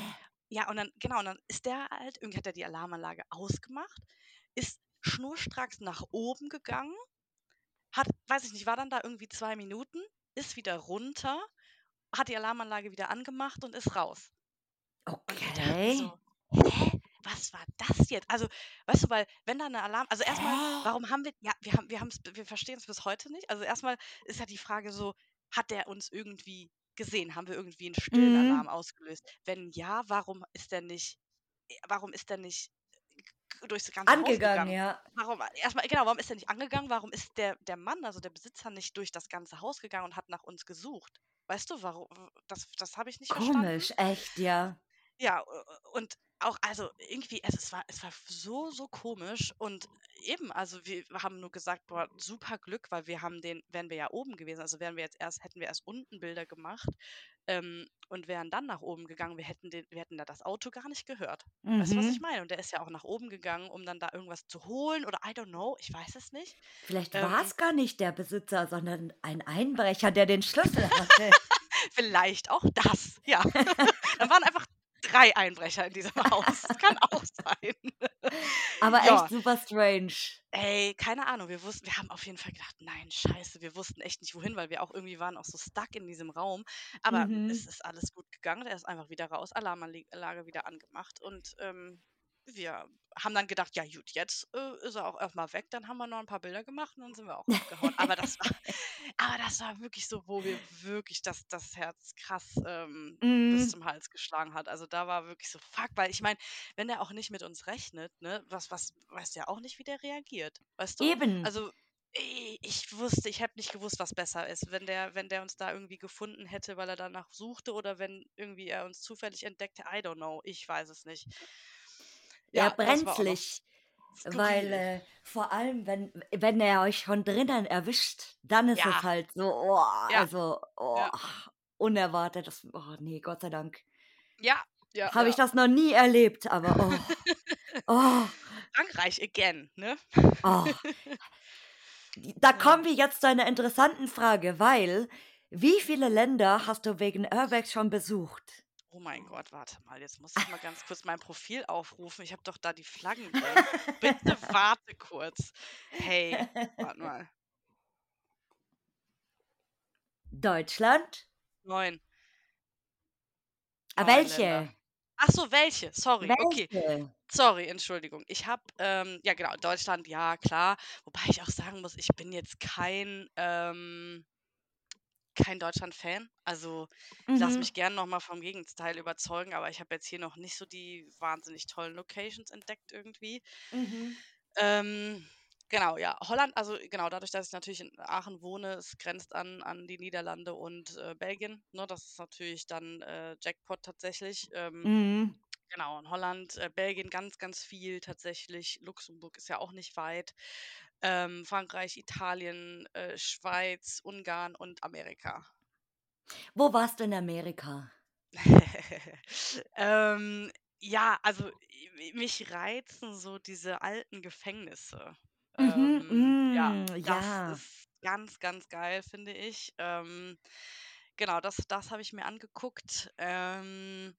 ja, und dann genau, und dann ist der halt irgendwie hat er die Alarmanlage ausgemacht, ist schnurstracks nach oben gegangen, hat weiß ich nicht, war dann da irgendwie 2 Minuten, ist wieder runter, hat die Alarmanlage wieder angemacht und ist raus. Okay. so: „Hä? Was war das jetzt?“ Also, weißt du, weil wenn da 'ne Alarm also, erst mal, Hä? warum haben wir ja, wir haben wir wir verstehen's bis heute nicht. Also, erst mal ist ja die Frage so, hat der uns irgendwie gesehen? Haben wir irgendwie 'n stillen Mhm. Alarm ausgelöst? Wenn ja, warum ist der nicht äh, warum ist der nicht g durchs ganze Haus Angegangen, gegangen? ja. Warum erst mal genau, warum ist der nicht angegangen? Warum ist der der Mann, also, der Besitzer nicht durch das ganze Haus gegangen und hat nach uns gesucht? Weißt du, waru w das das habe ich nicht verstanden. Komisch, echt, ja. Ja, und auch also, irgendwie also, es war es war so, so komisch und eben, also, wir haben nur gesagt: „Boah, super Glück“, weil wir haben den wären wir ja oben gewesen, also, wären wir jetzt erst hätten wir erst unten Bilder gemacht, ähm, und wären dann nach oben gegangen. Wir hätten den wir hätten da das Auto gar nicht gehört. Weißt du, was ich Mhm. meine? Und der ist ja auch nach oben gegangen, um dann da irgendwas zu holen oder I don't know, ich weiß es nicht. Vielleicht Ähm war's gar nicht der Besitzer, sondern ein Einbrecher, der den Schlüssel hatte. Vielleicht auch das, ja. Dann waren einfach 3 Einbrecher in diesem Haus. Kann auch sein. Aber echt Ja. super strange. Ey, keine Ahnung. Wir wussten wir haben auf jeden Fall gedacht: „Nein, scheiße.“ Wir wussten echt nicht wohin, weil wir auch irgendwie waren auch so stuck in diesem Raum. Aber es Mhm. ist alles gut gegangen. Der ist einfach wieder raus, Alarmanle Lage wieder angemacht und, ähm, wir haben dann gedacht: „Ja gut, jetzt, äh, ist er auch erst mal weg.“ Dann haben wir noch 'n paar Bilder gemacht und dann sind wir auch abgehauen. Aber das war aber das war wirklich so, wo mir wirklich das das Herz krass, ähm, bis Mhm. zum Hals geschlagen hat. Also, da war wirklich so: „Fuck“, weil ich meine, wenn der auch nicht mit uns rechnet, ne, was was weißt du ja auch nicht, wie der reagiert, weißt du? Eben. Also, ich wusste ich hätte nicht gewusst, was besser ist, wenn der wenn der uns da irgendwie gefunden hätte, weil er danach suchte oder wenn irgendwie er uns zufällig entdeckte, I don't know, ich weiß es nicht. Ja, brenzlig, weil, äh, vor allem, wenn wenn er euch schon drinnen erwischt, dann ist es Ja, halt so, oh, ja, also, oh, ja, unerwartet. Das oh ne, Gott sei Dank ja, ja, habe ich das noch nie erlebt, aber oh, oh, Frankreich again, ne? oh. Da kommen wir jetzt zu einer interessanten Frage, weil wie viele Länder hast du wegen Urbex schon besucht? Oh mein Gott, warte mal, jetzt muss ich mal ganz kurz mein Profil aufrufen. Ich habe doch da die Flaggen drin. Bitte warte kurz. Hey, warte mal. Deutschland? 9, Ah, 9 Länder. welche? Ach so, welche? Sorry, okay. Welche? Sorry, Entschuldigung. Ich habe, ähm ja genau, Deutschland, ja klar. Wobei ich auch sagen muss, ich bin jetzt kein, ähm kein Deutschland-Fan. Also, ich lasse Mhm, mich gern noch mal vom Gegenteil überzeugen, aber ich habe jetzt hier noch nicht so die wahnsinnig tollen Locations entdeckt irgendwie. mhm. Ähm, genau, ja. Holland, also genau, dadurch, dass ich natürlich in Aachen wohne, es grenzt an an die Niederlande und, äh, Belgien, ne? Das ist natürlich dann, äh, Jackpot tatsächlich. Ähm, Mhm. genau, in Holland, äh, Belgien ganz, ganz viel tatsächlich. Luxemburg ist ja auch nicht weit. Ähm, Frankreich, Italien, äh, Schweiz, Ungarn und Amerika. Wo warst du in Amerika? Ähm, ja, also, mich reizen so diese alten Gefängnisse. Mhm, Ähm, ja, hm, das ja. ist ganz, ganz geil, finde ich. Ähm, genau, das das habe ich mir angeguckt. Ähm,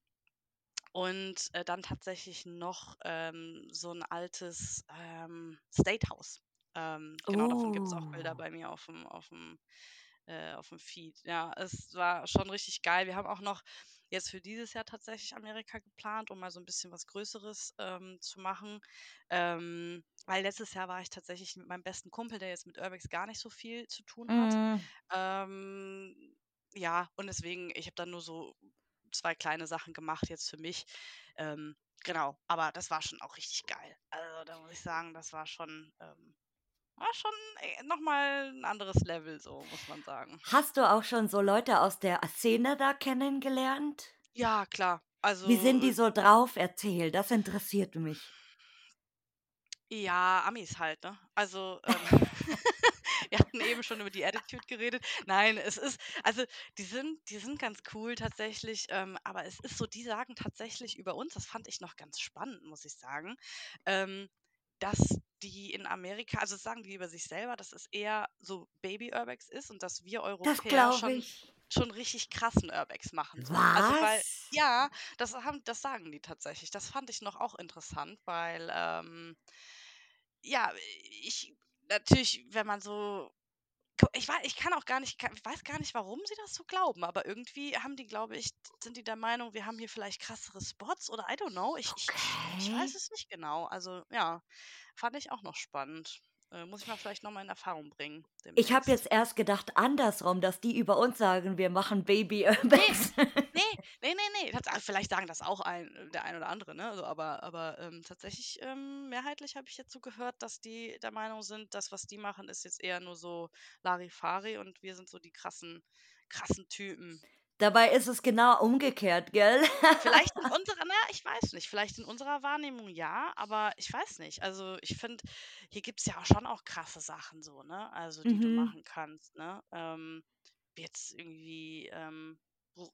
und äh, dann tatsächlich noch ähm, so ein altes ähm, State House. Ähm, genau, davon gibt es auch Bilder Oh. bei mir auf dem, auf dem, äh, auf dem Feed. Ja, es war schon richtig geil. Wir haben auch noch jetzt für dieses Jahr tatsächlich Amerika geplant, um mal so ein bisschen was Größeres ähm, zu machen. Ähm, weil letztes Jahr war ich tatsächlich mit meinem besten Kumpel, der jetzt mit Urbex gar nicht so viel zu tun hat. Mm. Ähm, ja, und deswegen, ich habe dann nur so zwei kleine Sachen gemacht jetzt für mich. Ähm, genau, aber das war schon auch richtig geil. Also da muss ich sagen, das war schon, ähm, war schon äh, nochmal ein anderes Level, so muss man sagen. Hast du auch schon so Leute aus der Szene da kennengelernt? Ja, klar. Wie Also sind die so drauf? Erzähl, das interessiert mich. Ja, Amis halt, ne? Also, ähm, wir hatten eben schon über die Attitude geredet. Nein, es ist, also die sind, die sind ganz cool tatsächlich, ähm, aber es ist so, die sagen tatsächlich über uns, das fand ich noch ganz spannend, muss ich sagen, ähm, dass die in Amerika, also das sagen die über sich selber, dass es eher so Baby-Urbex ist und dass wir Das Europäer glaube schon schon richtig krassen Urbex machen so. Also weil, Was? ja, das haben, das sagen die tatsächlich. Das fand ich noch auch interessant, weil ähm, ja, ich natürlich, wenn man so gu ich wei ich kann auch gar nicht ka ich weiß gar nicht, warum sie das so glauben, aber irgendwie haben die, glaube ich sind die der Meinung, wir haben hier vielleicht krassere Spots oder I don't know. Ich ich ich ich weiß es nicht genau. Also, ja, fand ich auch noch spannend. Äh, muss ich mal vielleicht noch mal in Erfahrung bringen Ich habe demnächst. jetzt erst gedacht andersrum, dass die über uns sagen, wir machen Ne, Baby-Urbex. ne, ne, ne, ne. Tats ah, vielleicht sagen das auch ein der ein oder andere, ne? Also, aber aber, ähm, tatsächlich, ähm, mehrheitlich habe ich jetzt so gehört, dass die der Meinung sind, das, was die machen, ist jetzt eher nur so Larifari und wir sind so die krassen krassen Typen. Dabei ist es genau umgekehrt, gell? Vielleicht in unserer na, ich weiß nicht, vielleicht in unserer Wahrnehmung ja, aber ich weiß nicht. Also, ich finde, hier gibt's ja auch schon auch krasse Sachen so, ne, also die du Mhm. machen kannst, ne? Ähm, wie jetzt irgendwie, ähm, Bu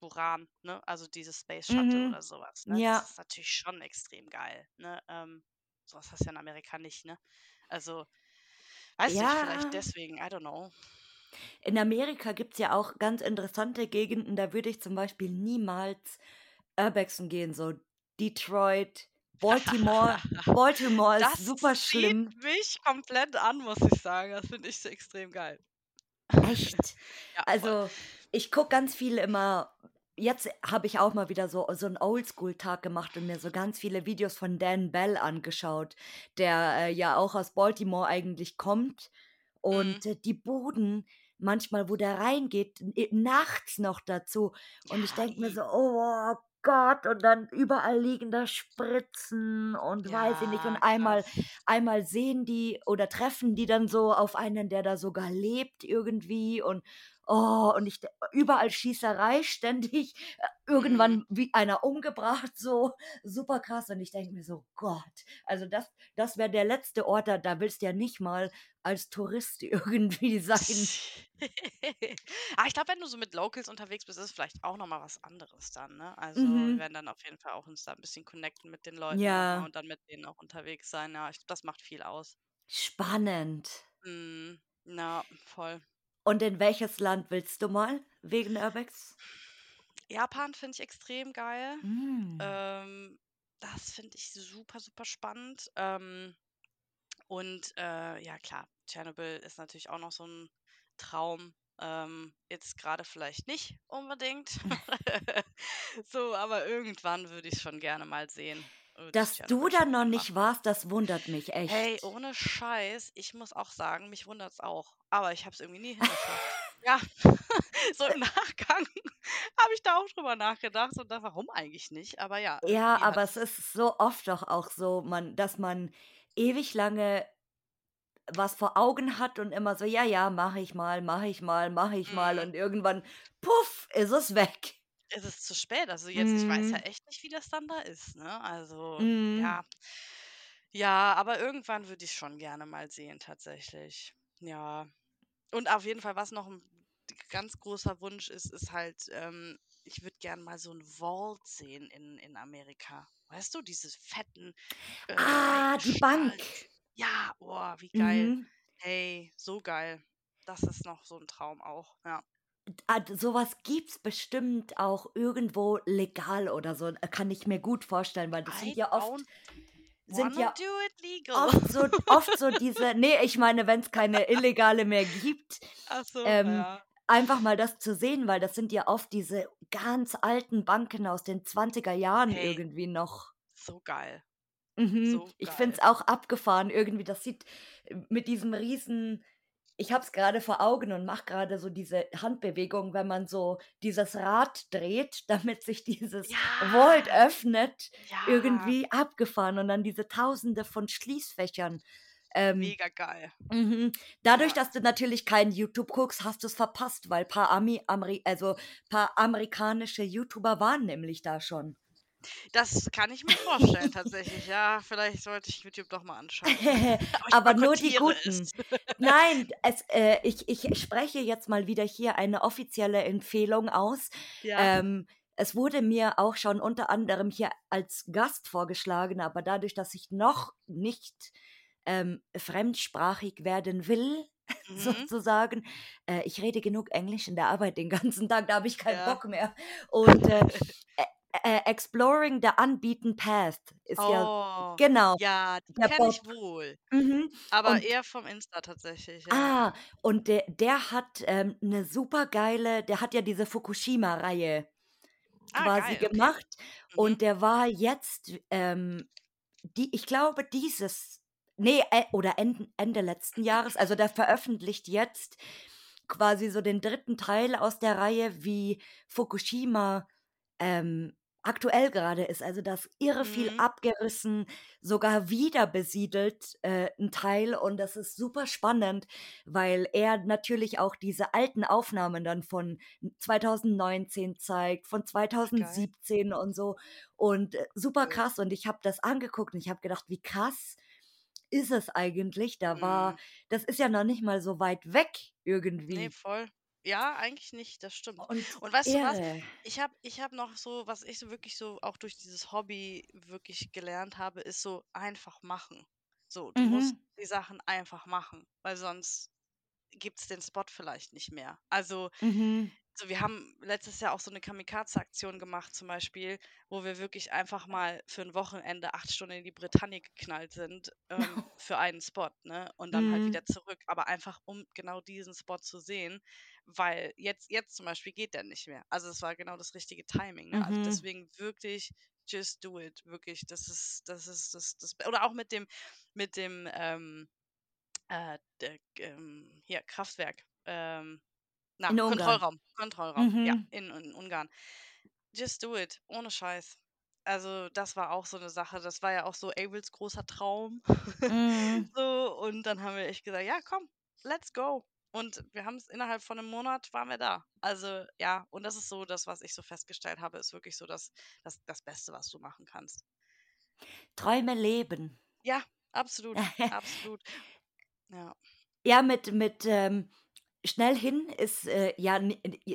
Buran, ne, also dieses Space Shuttle Mhm. oder so was, ne? Das Ja. ist natürlich schon extrem geil, ne? Ähm, so was hast du ja in Amerika nicht, ne? Also, weiß nicht, vielleicht Ja. deswegen, I don't know. In Amerika gibt's ja auch ganz interessante Gegenden, da würde ich zum Beispiel niemals Urbexen gehen, so Detroit, Baltimore. Baltimore ist Das super zieht schlimm. mich komplett an, muss ich sagen. Das finde ich so extrem geil. Echt? Ja. Also, ich gucke ganz viel immer jetzt habe ich auch mal wieder so so 'n Oldschool-Tag gemacht und mir so ganz viele Videos von Dan Bell angeschaut, der, äh, ja auch aus Baltimore eigentlich kommt Mhm. und, äh, die Buden manchmal, wo der reingeht, nachts noch dazu. Und ich Ja, denke mir so: „Oh Gott“ und dann überall liegen da Spritzen und weiß ich nicht. Und Ja, einmal krass. einmal sehen die oder treffen die dann so auf einen, der da sogar lebt irgendwie. Und oh, und ich überall Schießerei ständig, äh, Mhm. irgendwann wird einer umgebracht, so super krass und ich denke mir so: „Gott“, also das das wäre der letzte Ort, da da willst du ja nicht mal als Tourist irgendwie sein. Ah, ich glaube, wenn du so mit Locals unterwegs bist, ist es vielleicht auch noch mal was anderes dann, ne? Also, wir Mhm. werden dann auf jeden Fall auch uns da 'n bisschen connecten mit den Leuten Ja. und dann mit denen auch unterwegs sein. Ja, ich glaube, das macht viel aus. Spannend. Mhm. Ja, voll. Und in welches Land willst du mal wegen Urbex? Japan finde ich extrem geil. Hm. Ähm, das finde ich super, super spannend. Ähm, und, äh, ja klar, Tschernobyl ist natürlich auch noch so 'n Traum. Ähm, jetzt grade vielleicht nicht unbedingt. So, aber irgendwann würde ich's schon gerne mal sehen ich Dass du da noch nicht warst, das wundert mich Hey, echt. ohne Scheiß, ich muss auch sagen, mich wundert's auch, aber ich habe es irgendwie nie hingeschafft. Ja, so im Nachgang habe ich da auch drüber nachgedacht und dachte: „Warum eigentlich nicht?“ Aber ja, Ja, aber es ist so oft doch auch so, man dass man ewig lange was vor Augen hat und immer so: „Ja, ja, mache ich mal, mache ich mal, mache ich mal“ Mhm. und irgendwann, puff, ist es weg. Ist es zu spät. Also, jetzt ich weiß ja Mhm. echt nicht, wie das dann da ist, ne? Also, Mhm. ja. Ja, aber irgendwann würde ich's schon gerne mal sehen tatsächlich. Ja. Und auf jeden Fall, was noch 'n d ganz großer Wunsch ist, ist halt, ähm, ich würde gern mal so 'n Vault sehen in in Amerika. Weißt du, diese fetten, äh, Ah, die Bank. Ja, oh, wie geil. Mhm. Hey, so geil. Das ist noch so 'n Traum auch, ja. D sowas gibt's bestimmt auch irgendwo legal oder so, äh, kann ich mir gut vorstellen, weil das sind I ja oft sind ja oft so oft so diese ne, ich meine, wenn's keine illegale mehr gibt, so, ähm, ja. einfach mal das zu sehen, weil das sind ja oft diese ganz alten Banken aus den 20er Jahren Hey. irgendwie noch. So geil. Mhm. So Ich finde es auch abgefahren irgendwie. Das sieht äh, mit diesem riesen ich habe es grade vor Augen und mache grade so diese Handbewegung, wenn man so dieses Rad dreht, damit sich dieses Vault Ja. öffnet, Ja. irgendwie abgefahren und dann diese Tausende von Schließfächern. Ähm, Mega geil. mhm. Dadurch, Ja. dass du natürlich kein YouTube guckst, hast du's verpasst, weil paar Ami Ameri also, paar amerikanische YouTuber waren nämlich da schon. Das kann ich mir vorstellen tatsächlich. Ja, vielleicht sollte ich YouTube doch mal anschauen. Aber Aber nur die Guten. Nein, es äh, ich ich spreche jetzt mal wieder hier eine offizielle Empfehlung aus. Ja. Ähm, es wurde mir auch schon unter anderem hier als Gast vorgeschlagen, aber dadurch, dass ich noch nicht, ähm, fremdsprachig werden will, Mhm. sozusagen äh, ich rede genug Englisch in der Arbeit den ganzen Tag, da habe ich keinen Ja. Bock mehr. Und, äh, ä äh, Exploring the Unbeaten Path ist ja Oh, genau, ja, die der kenne ich wohl. Mhm. Aber Und eher vom Insta tatsächlich, ja. Ah, und der der hat, ähm, 'ne supergeile der hat ja diese Fukushima-Reihe Ah, quasi geil, okay. gemacht Mhm. und der war jetzt, ähm, die ich glaube, dieses ne, äh, oder Enden Ende letzten Jahres, also der veröffentlicht jetzt quasi so den 3. Teil aus der Reihe, wie Fukushima, ähm, aktuell grade ist. Also, da ist irre viel Mhm. abgerissen, sogar wieder besiedelt, äh, 'n Teil und das ist super spannend, weil er natürlich auch diese alten Aufnahmen dann von 2019 zeigt, von Ach, geil. 2017 und so und, äh, super krass und ich habe das angeguckt und ich habe gedacht: „Wie krass ist es eigentlich?“ Da war Mhm. das ist ja noch nicht mal so weit weg irgendwie. voll. Ja, eigentlich nicht, das stimmt. Und Und weißt du was? Ich habe ich habe noch so was ich so wirklich so auch durch dieses Hobby wirklich gelernt habe, ist so einfach machen. So, du musst Mhm. die Sachen einfach machen, weil sonst gibt's den Spot vielleicht nicht mehr. Also, Mhm. So wir haben letztes Jahr auch so 'ne Kamikaze-Aktion gemacht zum Beispiel, wo wir wirklich einfach mal für 'n Wochenende 8 Stunden in die Bretagne geknallt sind, ähm, für einen Spot, ne? Und dann halt Mhm. wieder zurück, aber einfach, um genau diesen Spot zu sehen, weil jetzt jetzt zum Beispiel geht der nicht mehr. Also, es war genau das richtige Timing, ne? Also, Mhm. deswegen wirklich just do it, wirklich. Das ist das ist das das oder auch mit dem mit dem, ähm, äh, der ähm, hier Kraftwerk, ähm, na, In Ungarn. Kontrollraum Kontrollraum, ja, Mhm. in in Ungarn. Just do it, ohne Scheiß. Also, das war auch so 'ne Sache. Das war ja auch so Abels großer Traum. Mhm. So, und dann haben wir echt gesagt: „Ja, komm, let's go.“ Und wir haben's innerhalb von 'nem Monat waren wir da. Also, ja, und das ist so das, was ich so festgestellt habe, ist wirklich so das das das Beste, was du machen kannst. Träume leben. Ja, absolut, absolut. Ja. Ja, mit mit, ähm, schnell hin ist, äh, ja,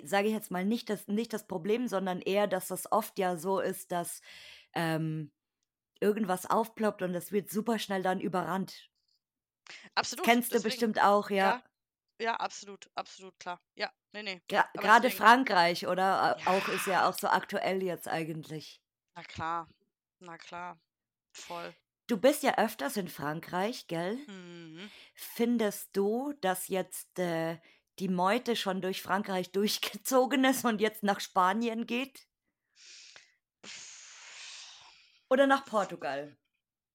sage ich jetzt mal, nicht das nicht das Problem, sondern eher, dass das oft ja so ist, dass, ähm, irgendwas aufploppt und das wird super schnell dann überrannt. Absolut, kennst du deswegen. bestimmt auch, ja. Ja, ja, absolut, absolut, klar. Ja, ne, ne. Gra Aber grade deswegen Frankreich, oder? Äh, auch ist ja Ja. auch so aktuell jetzt eigentlich. Na klar, na klar, voll. Du bist ja öfters in Frankreich, gell? Mhm. Findest du, dass jetzt, äh, die Meute schon durch Frankreich durchgezogen ist und jetzt nach Spanien geht? Oder nach Portugal?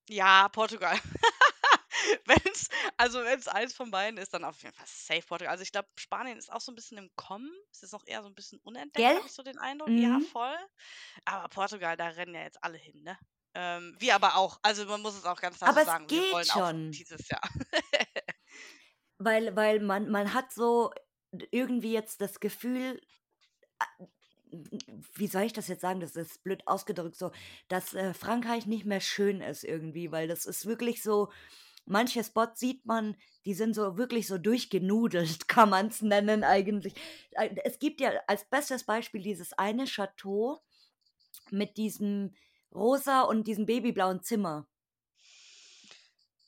Ja, Portugal. Wenn's also, wenn's eins von beiden ist, dann auf jeden Fall safe Portugal. Also, ich glaube, Spanien ist auch so 'n bisschen im Kommen. Es ist auch eher so 'n bisschen unentdeckt, habe ich so den Eindruck. Ja, Mhm. voll. Aber Portugal, da rennen ja jetzt alle hin, ne? Ähm, wir aber auch. Also, man muss es auch ganz klar so Aber es sagen, wir geht wollen auch schon. dieses Jahr. Weil weil man man hat so irgendwie jetzt das Gefühl wie soll ich das jetzt sagen? Das ist blöd ausgedrückt so, dass, äh, Frankreich nicht mehr schön ist irgendwie, weil das ist wirklich so manche Spots sieht man, die sind so wirklich so durchgenudelt, kann man's nennen eigentlich. Äh, es gibt ja als bestes Beispiel dieses eine Chateau mit diesem rosa und diesem babyblauen Zimmer.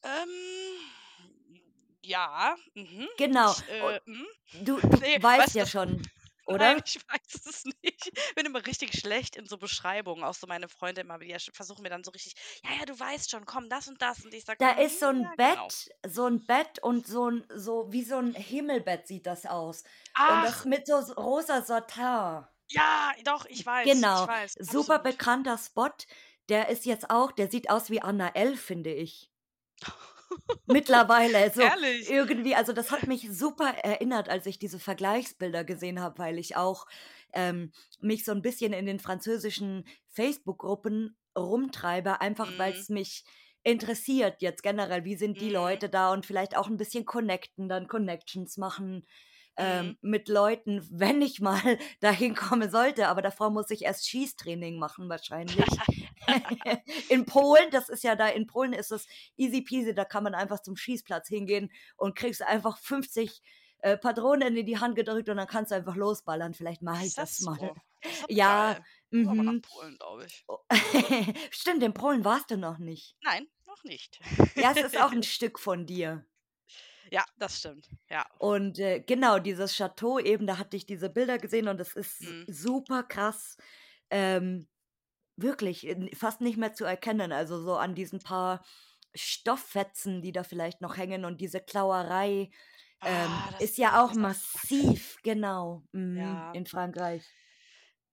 Ähm, ja, mhm. Genau. Ich, äh, mhm. du du Ne, weißt ja schon. oder? Nein, ich weiß es nicht. Ich bin immer richtig schlecht in so Beschreibungen. Auch so meine Freunde immer, die versuchen mir dann so richtig, ja, ja, du weißt schon, komm, das und das. Und ich sage, Da hm, ist so ein ja, genau. Bett, so ein Bett und so ein, so wie so ein Himmelbett sieht das aus. Und das Ach, mit so rosa Satin. ja, doch, ich weiß, ich Genau, weiß, super bekannter Spot. Der ist jetzt auch, der sieht aus wie Anna L, finde ich. Mittlerweile, so Ehrlich? irgendwie, also das hat mich super erinnert, als ich diese Vergleichsbilder gesehen habe, weil ich auch ähm, mich so ein bisschen in den französischen Facebook-Gruppen rumtreibe, einfach weil Mhm, es mich interessiert jetzt generell, wie sind die mhm, Leute da? Und vielleicht auch ein bisschen connecten, dann Connections machen ähm, mhm. mit Leuten, wenn ich mal dahin kommen sollte. Aber davor muss ich erst Schießtraining machen wahrscheinlich. in Polen, das ist ja da, in Polen ist es easy peasy, da kann man einfach zum Schießplatz hingehen und kriegst einfach 50 äh, Patronen in die Hand gedrückt und dann kannst du einfach losballern. Vielleicht mache ich das das mal. so? Das Ja, aber nach mhm. Polen, glaube ich. Oh, Stimmt, in Polen warst du noch nicht. Nein, noch nicht. Ja, es ist auch ein Stück von dir. Ja, das stimmt. Ja. Und äh, genau, dieses Chateau eben, da hatte ich diese Bilder gesehen und es ist Mhm. super krass. Ähm, wirklich fast nicht mehr zu erkennen. Also so an diesen paar Stofffetzen, die da vielleicht noch hängen und diese Klauerei ähm, Ah, ist ja auch massiv, genau, mhm, Ja. in Frankreich.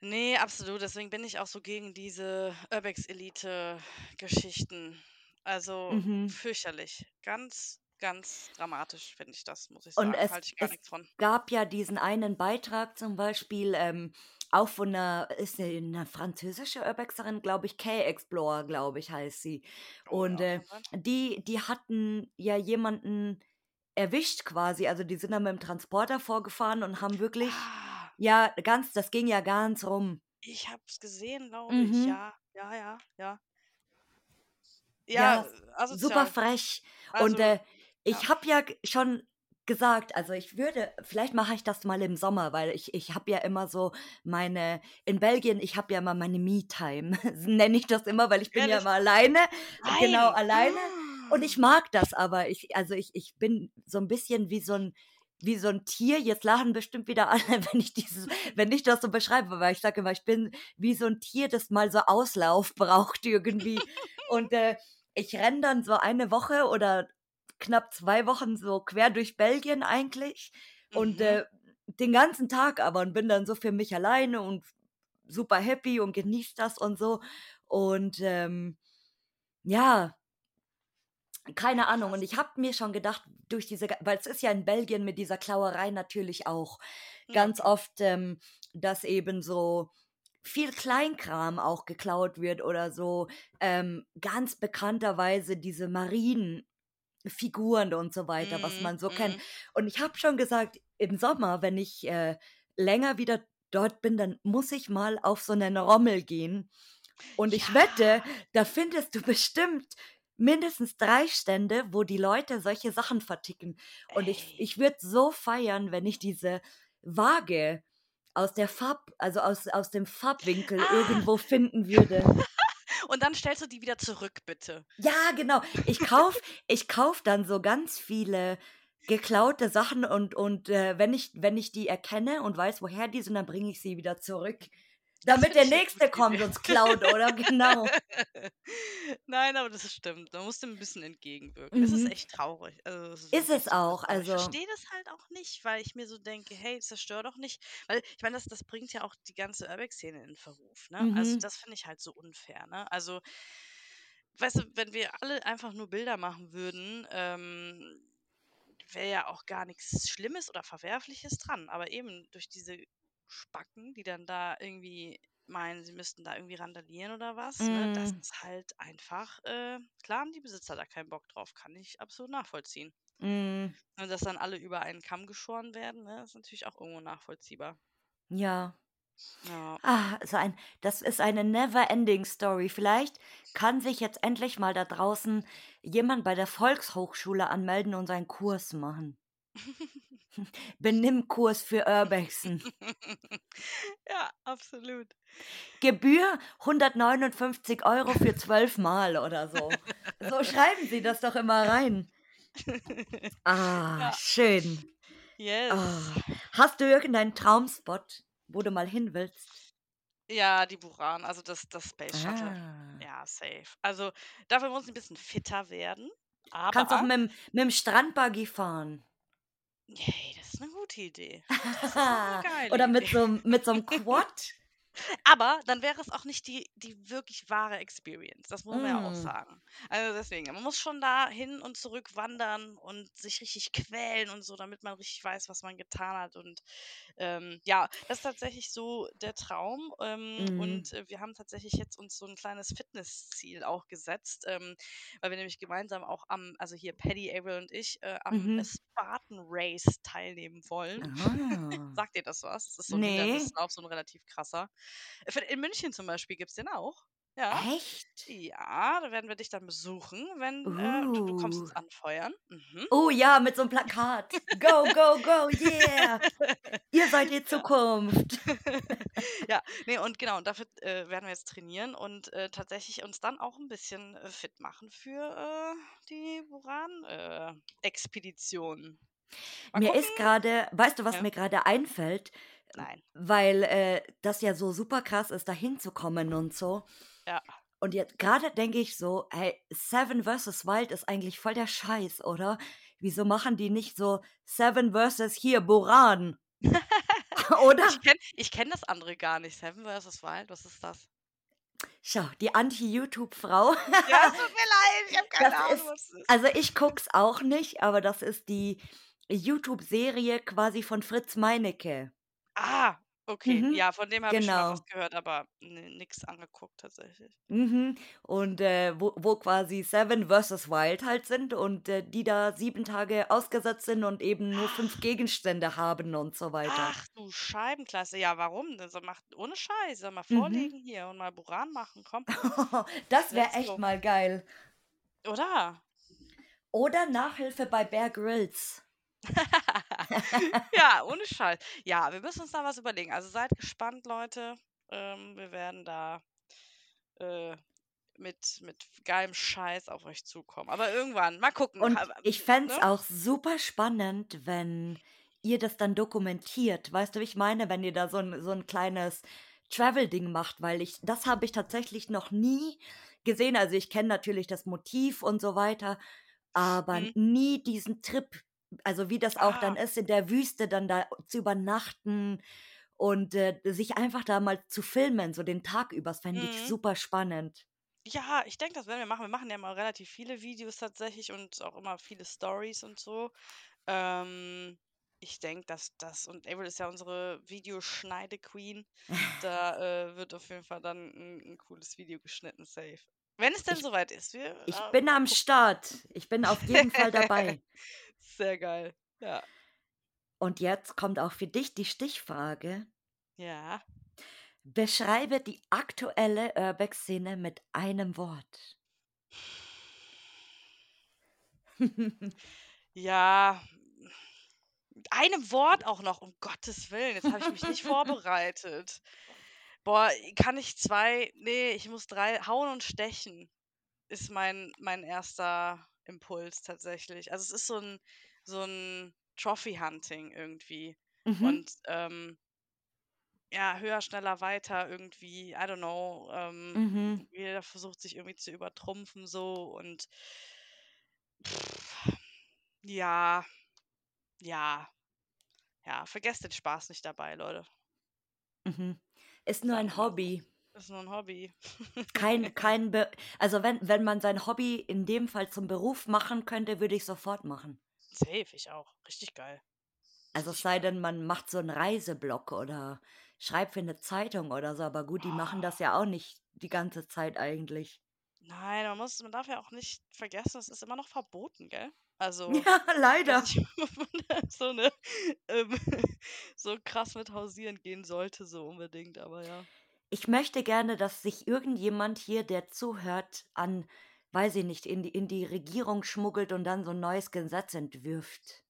Nee, absolut. Deswegen bin ich auch so gegen diese Urbex-Elite-Geschichten. Also Mhm. fürchterlich. Ganz, ganz dramatisch finde ich das, muss ich Und sagen. es, Halte ich gar es nichts von. gab ja diesen einen Beitrag zum Beispiel, ähm, auch von einer, ist eine, eine französische Urbexerin, glaube ich, K-Explorer, glaube ich, heißt sie. Oh Und ja, äh, die, die hatten ja jemanden erwischt quasi, also die sind dann mit dem Transporter vorgefahren und haben wirklich, Ah, ja, ganz, das ging ja ganz rum. ich habe es gesehen, glaube ich. Mhm. Ja, ja, ja, ja. Ja, Ja, s- super frech. Und Also, äh, ja. ich habe ja schon gesagt, also ich würde, vielleicht mache ich das mal im Sommer, weil ich, ich habe ja immer so meine, in Belgien, ich habe ja immer meine Me-Time, nenne ich das immer, weil ich bin ja Ehrlich? immer alleine, genau Nein. alleine. Und Ah. ich mag das aber. Ich, also ich, ich bin so ein bisschen wie so ein, wie so ein Tier. Jetzt lachen bestimmt wieder alle, wenn ich dieses, wenn ich das so beschreibe, weil ich sage immer, ich bin wie so ein Tier, das mal so Auslauf braucht irgendwie. Und äh, ich renne dann so eine Woche oder knapp zwei Wochen so quer durch Belgien eigentlich. Und Mhm. äh, den ganzen Tag aber und bin dann so für mich alleine und super happy und genieße das und so. Und ähm, ja, keine Ahnung. Und ich habe mir schon gedacht, durch diese, weil es ist ja in Belgien mit dieser Klauerei natürlich auch Ja. ganz oft, ähm, dass eben so viel Kleinkram auch geklaut wird oder so. Ähm, ganz bekannterweise diese Marienfiguren und so weiter, was Mhm, man so kennt. mhm. Und ich habe schon gesagt, im Sommer, wenn ich äh, länger wieder dort bin, dann muss ich mal auf so einen Rommel gehen. Und ich wette, Ja. da findest du bestimmt mindestens drei Stände, wo die Leute solche Sachen verticken. Und ich, Ey. ich würde so feiern, wenn ich diese Waage aus der Farb, also aus, aus dem Farbwinkel Ah. irgendwo finden würde. Und dann stellst du die wieder zurück, bitte. Ja, genau. Ich kauf, ich kauf dann so ganz viele geklaute Sachen und, und äh, wenn, ich, wenn ich die erkenne und weiß, woher die sind, dann bringe ich sie wieder zurück. Damit der nächste kommt und klaut, oder? Genau. Nein, aber das stimmt. Da musst du 'n bisschen entgegenwirken. Es ist Mhm. echt traurig. Also, ist Ist es auch. traurig. Ich Also, verstehe das halt auch nicht, weil ich mir so denke: „Hey, zerstör doch nicht“ weil ich meine, das das bringt ja auch die ganze Urbex-Szene in Verruf, ne? Also, mhm. das finde ich halt so unfair, ne? Also, weißt du, wenn wir alle einfach nur Bilder machen würden, ähm, wäre ja auch gar nichts Schlimmes oder Verwerfliches dran. Aber eben durch diese Spacken, die dann da irgendwie meinen, sie müssten da irgendwie randalieren oder was, ne? Das Mm, ist halt einfach, äh klar haben die Besitzer da keinen Bock drauf, kann ich absolut nachvollziehen. mm, Und dass dann alle über einen Kamm geschoren werden, ne, ist natürlich auch irgendwo nachvollziehbar. ja. Ja. Ah, so ein, das ist eine never-ending Story. Vielleicht kann sich jetzt endlich mal da draußen jemand bei der Volkshochschule anmelden und seinen Kurs machen. Benimmkurs für Urbexen. Ja, absolut. Gebühr 159 Euro für zwölf Mal oder so. So schreiben Sie das doch immer rein. Ah, Ja. schön. Yes. Ah, hast du irgendeinen Traumspot, wo du mal hin willst? Ja, die Buran, also das das Space Shuttle. Ah. Ja, safe. Also, dafür muss ich 'n bisschen fitter werden, Kannst auch aber mit'm mit'm Strandbuggy fahren. Hey, das ist 'ne gute Idee. Das ist auch 'ne geile Oder Idee. mit so 'm mit so 'm Quad. Aber dann wäre es auch nicht die die wirklich wahre Experience. Das muss man ja auch Hm. sagen. Also, deswegen, man muss schon da hin und zurück wandern und sich richtig quälen und so, damit man richtig weiß, was man getan hat und, ähm, ja, das ist tatsächlich so der Traum. Ähm, Mhm. und, äh, wir haben tatsächlich jetzt uns so 'n kleines Fitnessziel auch gesetzt, ähm, weil wir nämlich gemeinsam auch am also hier Paddy, Avril und ich, äh, am Mhm. Spartan Race teilnehmen wollen. Ah. Sagt dir das was? Das ist so 'n Ne. Hindernislauf, so 'n relativ krasser. In München zum Beispiel gibt's den auch. Ja. Echt? Ja, da werden wir dich dann besuchen, wenn, äh du du kommst uns Uh. anfeuern. Mhm. Oh ja, mit so 'm Plakat. Go, go, go, yeah. Ihr seid die. Zukunft. Ja, ne, und genau, und dafür, äh, werden wir jetzt trainieren und, äh, tatsächlich uns dann auch 'n bisschen, äh, fit machen für, äh, die Buran äh, Mir gucken. ist grade weißt du, was Ja. mir grade einfällt? Nein. Weil, äh, das ja so super krass ist, da hinzukommen und so. Ja. Und jetzt grade denke ich so: „Hey, Seven vs. Wild ist eigentlich voll der Scheiß, oder? Wieso machen die nicht so Seven vs. hier Buran?“ Oder? Ich kenne ich kenne das andere gar nicht. Seven vs. Wild, was ist das? Schau, die Anti-YouTube-Frau. Ja, es tut mir leid, ich habe keine Das Ahnung, was ist. also, ich gucke es auch nicht, aber das ist die YouTube-Serie quasi von Fritz Meinecke. Ah, okay. Mhm, Ja, von dem habe ich schon mal was genau. gehört, aber ne nix angeguckt tatsächlich. Mhm. Und, äh, wo wo quasi Seven vs. Wild halt sind und, äh, die da 7 Tage ausgesetzt sind und eben nur 5 Gegenstände haben und so weiter. Ach du Scheibenklasse. Ja, warum? Also, macht ohne Scheiß, soll mal Mhm. vorlegen hier und mal Buran machen, komm. Das wäre echt mal geil. Oder? Oder Nachhilfe bei Bear Grylls. Ja, ohne Scheiß. Ja, wir müssen uns da was überlegen. Also, seid gespannt, Leute. Ähm, wir werden da, äh, mit mit geilem Scheiß auf euch zukommen. Aber irgendwann, mal gucken, Und ich fände es ne? auch super spannend, wenn ihr das dann dokumentiert. Weißt du, wie ich meine? Wenn ihr da so 'n so 'n kleines Travel-Ding macht, weil ich das habe ich tatsächlich noch nie gesehen. Also, ich kenne natürlich das Motiv und so weiter, aber Mhm. nie diesen Trip. Also, wie das auch dann Ah. ist, in der Wüste dann da zu übernachten und, äh, sich einfach da mal zu filmen, so den Tag über. Das fände ich Mhm. super spannend. Ja, ich denke, das werden wir machen. Wir machen ja immer relativ viele Videos tatsächlich und auch immer viele Storys und so. Ähm, ich denke, dass das und Avril ist ja unsere Videoschneide-Queen. Da, äh, wird auf jeden Fall dann 'n 'n cooles Video geschnitten, safe. Wenn es denn Ich so weit ist. Wir, ich äh, bin am. Start. Ich bin auf jeden Fall dabei. Sehr geil. Ja. Und jetzt kommt auch für dich die Stichfrage. Ja. Beschreibe die aktuelle Urbex-Szene mit einem Wort. Ja. Mit einem Wort auch noch, um Gottes Willen, jetzt habe ich mich nicht vorbereitet. Boah, kann ich 2? Ne, ich muss 3 Hauen und Stechen ist mein mein 1. Impuls tatsächlich. Also, es ist so 'n so 'n Trophy Hunting irgendwie Mhm. und, ähm ja, höher, schneller, weiter irgendwie, I don't know, ähm, Mhm. jeder versucht sich irgendwie zu übertrumpfen so und ja. Ja. Ja, vergesst den Spaß nicht dabei, Leute. Mhm. Ist nur ein. Hobby. Ist nur 'n Hobby. Kein kein Be also, wenn wenn man sein Hobby in dem Fall zum Beruf machen könnte, würde ich's sofort machen. Safe, ich auch. Richtig geil. Also, es sei denn, man macht so 'n Reiseblog oder schreibt für 'ne Zeitung oder so, aber gut, die machen das ja auch nicht die ganze Zeit eigentlich. Nein, man muss man darf ja auch nicht vergessen, es ist immer noch verboten, gell? Also, Ja, leider. so 'ne ähm, so krass mit hausieren gehen sollte, so unbedingt, aber ja. Ich möchte gerne, dass sich irgendjemand hier, der zuhört, an weiß ich nicht, in die in die Regierung schmuggelt und dann so 'n neues Gesetz entwirft.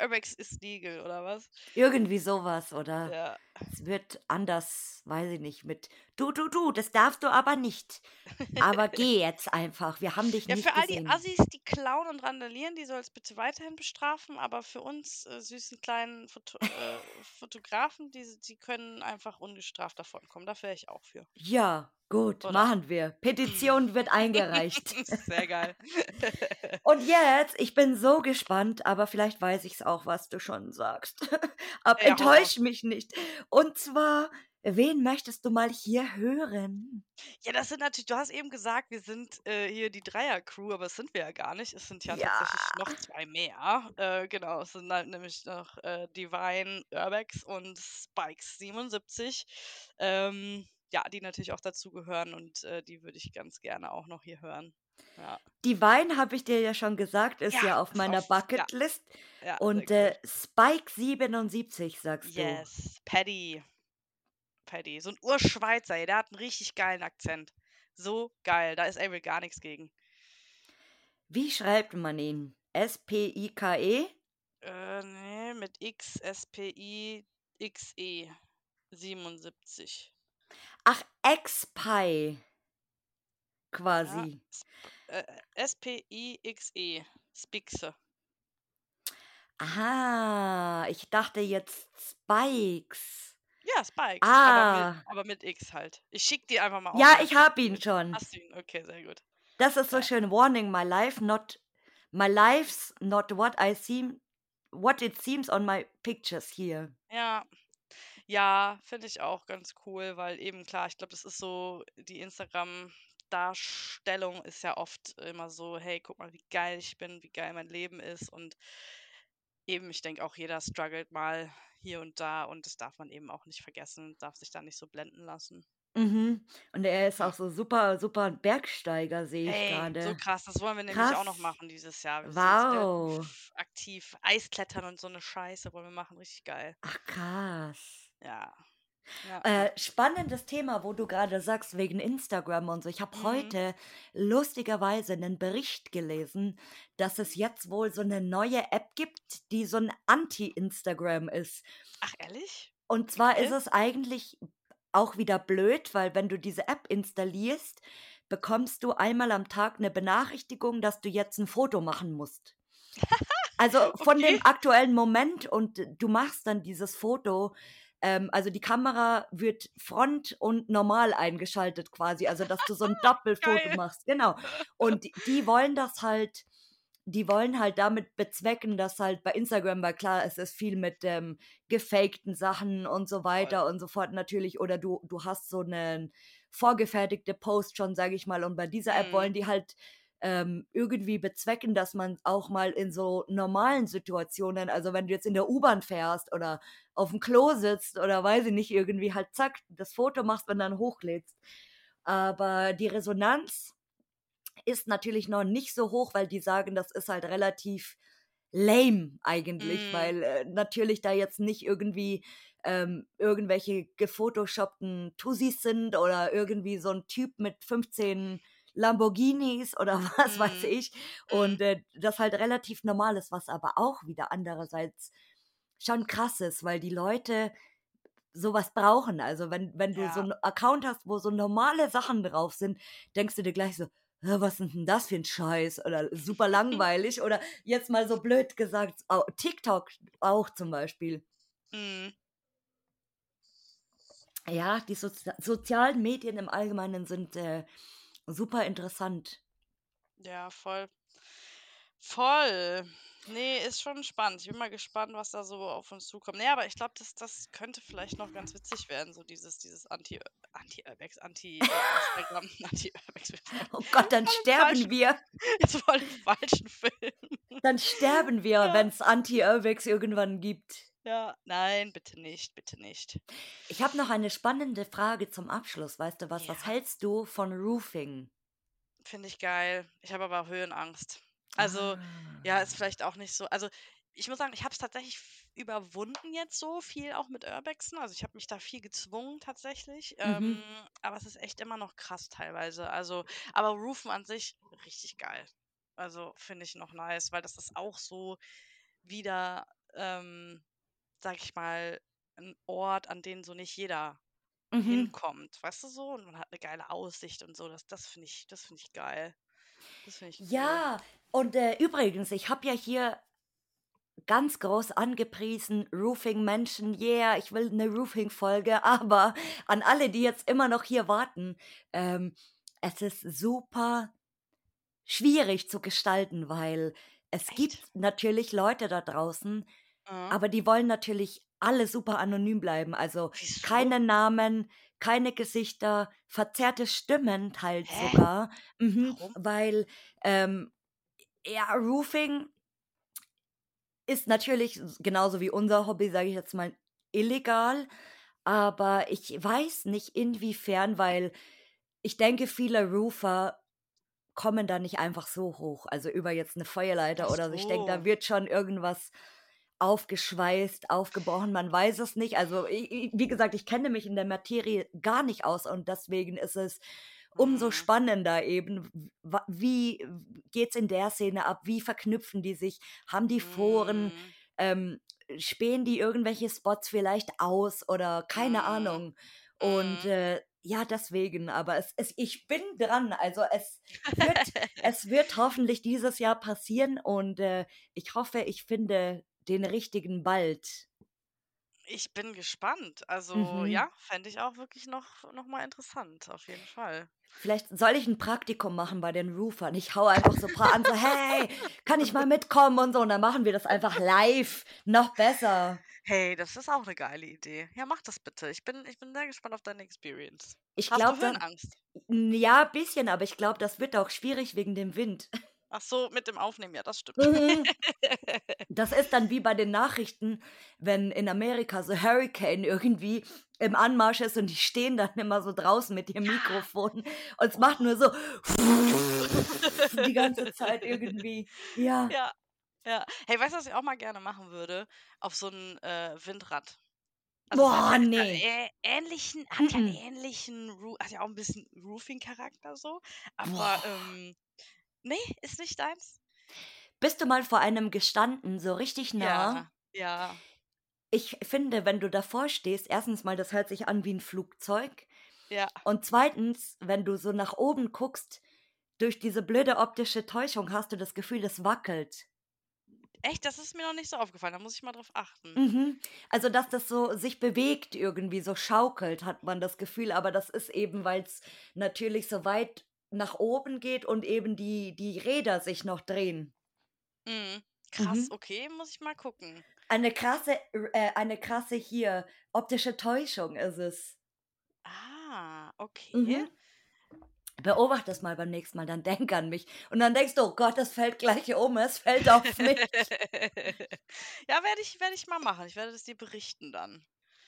Urbex is legal oder was? Irgendwie so was oder Ja. Es wird anders, weiß ich nicht, mit du, du, du, das darfst du aber nicht. Aber geh jetzt einfach. Wir haben dich Ja, nicht für all die gesehen. Assis, die klauen und randalieren, die soll es bitte weiterhin bestrafen, aber für uns äh, süßen kleinen Foto äh, Fotografen, die, die können einfach ungestraft davonkommen. Da wäre ich auch für. Ja, gut, Oder? machen wir. Petition wird eingereicht. Sehr geil. Und jetzt, ich bin so gespannt, aber vielleicht weiß ich es auch, was du schon sagst. aber Ja, enttäusch mich nicht. Und zwar, wen möchtest du mal hier hören? Ja, das sind natürlich, du hast eben gesagt, wir sind äh, hier die Dreier-Crew, aber das sind wir ja gar nicht. Es sind ja, Ja. tatsächlich noch zwei mehr. Äh, genau, es sind halt nämlich noch äh, Divine, Urbex und Spikes 77. Ähm, ja, die natürlich auch dazugehören und äh, die würde ich ganz gerne auch noch hier hören. Ja, Die Wein, habe ich dir ja schon gesagt, ist ja, Ja, auf ist meiner auf-. Bucketlist. ja Und äh, Spike 77, sagst gut. Yes, Paddy. Paddy. So ein Urschweizer, der hat einen richtig geilen Akzent. So geil, da ist Avery gar nichts gegen. du. Wie schreibt man ihn? S-P-I-K-E? Äh, nee, mit X, S, P, I, X, E. 77. Ach, X-Pie. Quasi. Sp äh, S, P, I, X, E. Spixe. Aha, ich dachte jetzt Spikes. Ja, Spikes. Aber, Ah. mit, aber mit X halt. Ich schick dir einfach mal auf. Ja, ich hab ihn schon. Hast du ihn? Okay, sehr gut. Das ist so Ja. schön. Warning, my life not my life's not what I seem what it seems on my pictures here. Ja. Ja, finde ich auch ganz cool, weil eben klar, ich glaube, das ist so, die Instagram-Darstellung ist ja oft immer so, hey, guck mal, wie geil ich bin, wie geil mein Leben ist und eben, ich denke auch, jeder struggelt mal hier und da und das darf man eben auch nicht vergessen, darf sich da nicht so blenden lassen. Mhm. Und er ist auch so super, super Bergsteiger, sehe ich Ey, so gerade. krass, das wollen wir nämlich auch noch Krass. machen dieses Jahr. Wir Wow. aktiv. Eisklettern und so eine Scheiße wollen wir machen, richtig geil. Ach krass. Ja. Ja. Äh, spannendes Thema, wo du gerade sagst, wegen Instagram und so. Ich habe Mhm. heute lustigerweise einen Bericht gelesen, dass es jetzt wohl so eine neue App gibt, die so ein Anti-Instagram ist. Ach, ehrlich? Und zwar Okay. ist es eigentlich auch wieder blöd, weil wenn du diese App installierst, bekommst du einmal am Tag eine Benachrichtigung, dass du jetzt ein Foto machen musst. Also von Okay. dem aktuellen Moment und du machst dann dieses Foto. Ähm, also die Kamera wird front und normal eingeschaltet quasi, also dass du so ein Doppelfoto machst. Genau. Und die, die wollen das halt, die wollen halt damit bezwecken, dass halt bei Instagram, weil klar, es ist viel mit ähm, gefakten Sachen und so weiter und so fort natürlich. Oder du, du hast so einen vorgefertigte Post schon, sage ich mal. Und bei dieser App Mhm. wollen die halt ähm, irgendwie bezwecken, dass man auch mal in so normalen Situationen, also wenn du jetzt in der U-Bahn fährst oder auf dem Klo sitzt oder weiß ich nicht, irgendwie halt zack, das Foto machst und dann hochlädst. Aber die Resonanz ist natürlich noch nicht so hoch, weil die sagen, das ist halt relativ lame eigentlich, Mm. weil äh, natürlich da jetzt nicht irgendwie ähm, irgendwelche gefotoshoppten Tussis sind oder irgendwie so ein Typ mit 15 Lamborghinis oder was weiß Mm. ich. Und äh, das halt relativ normal ist, was aber auch wieder andererseits schon krass ist, weil die Leute sowas brauchen. Also wenn, wenn du so Ja. einen Account hast, wo so normale Sachen drauf sind, denkst du dir gleich so, "Hä, was ist denn das für ein Scheiß? Oder super langweilig. Oder jetzt mal so blöd gesagt, TikTok auch zum Beispiel. Mm. Ja, die Sozi sozialen Medien im Allgemeinen sind äh, super interessant. Ja, voll. Voll. Nee, ist schon spannend. Ich bin mal gespannt, was da so auf uns zukommt. Nee, aber ich glaube, das, das könnte vielleicht noch ganz witzig werden, so dieses, dieses Anti, Anti-Urbex, Anti-Instagram, Anti-Urbex. Oh Gott, dann sterben falschen- wir. Jetzt voll im falschen Film. Dann sterben wir, Ja. wenn es Anti-Urbex irgendwann gibt. Ja, nein, bitte nicht, bitte nicht. Ich habe noch eine spannende Frage zum Abschluss. Weißt du was? Was Ja. hältst du von Roofing? Finde ich geil. Ich habe aber Höhenangst. Also, ja, Ah. ist vielleicht auch nicht so. Also, ich muss sagen, ich habe es tatsächlich überwunden jetzt so viel auch mit Urbexen. Also, ich habe mich da viel gezwungen tatsächlich. Mhm. Ähm, aber es ist echt immer noch krass teilweise. Also, aber Roofen an sich richtig geil. Also, finde ich noch nice, weil das ist auch so wieder, ähm, sag ich mal, 'n Ort, an den so nicht jeder Mhm. hinkommt, weißt du so? Und man hat 'ne geile Aussicht und so. Das das finde ich das finde ich geil. Das finde ich cool. Ja, und, äh, übrigens, ich habe ja hier ganz groß angepriesen, Roofing-Menschen, yeah, ich will 'ne Roofing-Folge, aber an alle, die jetzt immer noch hier warten, ähm, es ist super schwierig zu gestalten, weil es gibt Echt? natürlich Leute da draußen, Mhm. aber die wollen natürlich alle super anonym bleiben. Also, Wieso? keine Namen, keine Gesichter, verzerrte Stimmen teils Hä? sogar. Mhm, Warum? weil, ähm, ja, Roofing ist natürlich genauso wie unser Hobby, sage ich jetzt mal, illegal, aber ich weiß nicht inwiefern, weil ich denke, viele Roofer kommen da nicht einfach so hoch, also über jetzt 'ne Feuerleiter Ach oder so. Ich denke, da so. wird schon irgendwas aufgeschweißt, aufgebrochen, man weiß es nicht. Also, i i wie gesagt, ich kenne mich in der Materie gar nicht aus und deswegen ist es umso Mhm. spannender eben, wie geht's in der Szene ab? Wie verknüpfen die sich? Haben die Foren? Mhm. Ähm, spähen die irgendwelche Spots vielleicht aus oder keine Mhm. Ahnung. Und, äh, ja, deswegen, aber es es ich bin dran. Also, es wird es wird hoffentlich dieses Jahr passieren und, äh, ich hoffe, ich finde den Richtigen bald. Ich bin gespannt. Also, Mhm. ja, fände ich auch wirklich noch noch mal interessant, auf jeden Fall. Vielleicht soll ich 'n Praktikum machen bei den Roofern. Ich haue einfach so paar an, so: „Hey, kann ich mal mitkommen?“ und so und dann machen wir das einfach live, noch besser. Hey, das ist auch 'ne geile Idee. Ja, mach das bitte. Ich bin ich bin sehr gespannt auf deine Experience. Ich Hast du glaube, da Höhenangst? n ja, bisschen, aber ich glaube, das wird auch schwierig wegen dem Wind. Ach so, mit dem Aufnehmen, ja, das stimmt. Mhm. Das ist dann wie bei den Nachrichten, wenn in Amerika so Hurricane irgendwie im Anmarsch ist und die stehen dann immer so draußen mit ihrem. Mikrofon und es macht nur so die ganze Zeit irgendwie. Ja. Ja, ja. Hey, weißt du, was ich auch mal gerne machen würde? Auf so 'n, äh, Windrad. Also, Boah, ja ist ja ne. äh, ähnlichen hat ja 'n Mm-mm. ähnlichen hat ja auch 'n bisschen Roofing-Charakter so, aber, ähm, ne, ist nicht deins? Bist du mal vor einem gestanden, so richtig nah? Ja, ja. Ich finde, wenn du davor stehst, 1. mal, das hört sich an wie 'n Flugzeug Ja. und 2., wenn du so nach oben guckst, durch diese blöde optische Täuschung hast du das Gefühl, es wackelt. Echt? Das ist mir noch nicht so aufgefallen, da muss ich mal drauf achten. Mhm. Also, dass das so sich bewegt irgendwie, so schaukelt, hat man das Gefühl, aber das ist eben, weil's natürlich so weit nach oben geht und eben die die Räder sich noch drehen. Mhm. Krass, Mhm. okay, muss ich mal gucken. Eine krasse äh, eine krasse hier optische Täuschung ist es. Ah, okay. Mhm. Beobachte das mal beim nächsten Mal, dann denk an mich. Und dann denkst du: „Oh Gott, das fällt gleich um, es fällt auf mich.“ Ja, werde ich werde ich mal machen. Ich werde das dir berichten dann.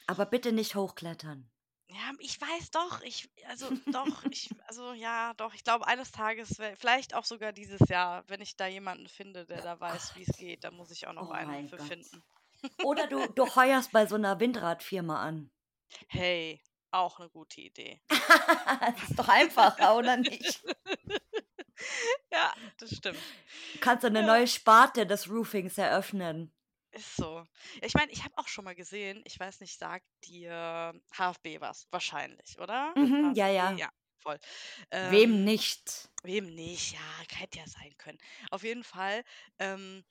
Aber bitte nicht hochklettern. Ja, ich weiß doch, ich also, doch, ich also, ja, doch, ich glaube, eines Tages, vielleicht auch sogar dieses Jahr, wenn ich da jemanden finde, der da weiß, wie's Gott. geht, da muss ich auch noch Oh einen mein für Gott. finden. Oder du du heuerst bei so 'ner Windradfirma an. Hey, auch 'ne gute Idee. Das ist doch einfacher, oder nicht? Ja, das stimmt. Kannst du 'ne Ja. neue Sparte des Roofings eröffnen. Ist so. Ich meine, ich habe auch schon mal gesehen, ich weiß nicht, sagt dir HFB was? Wahrscheinlich, oder? Mhm, ja, HFB, ja. ja, voll. Wem Ähm, nicht? wem nicht? Ja, hätte ja sein können. Auf jeden Fall, ähm,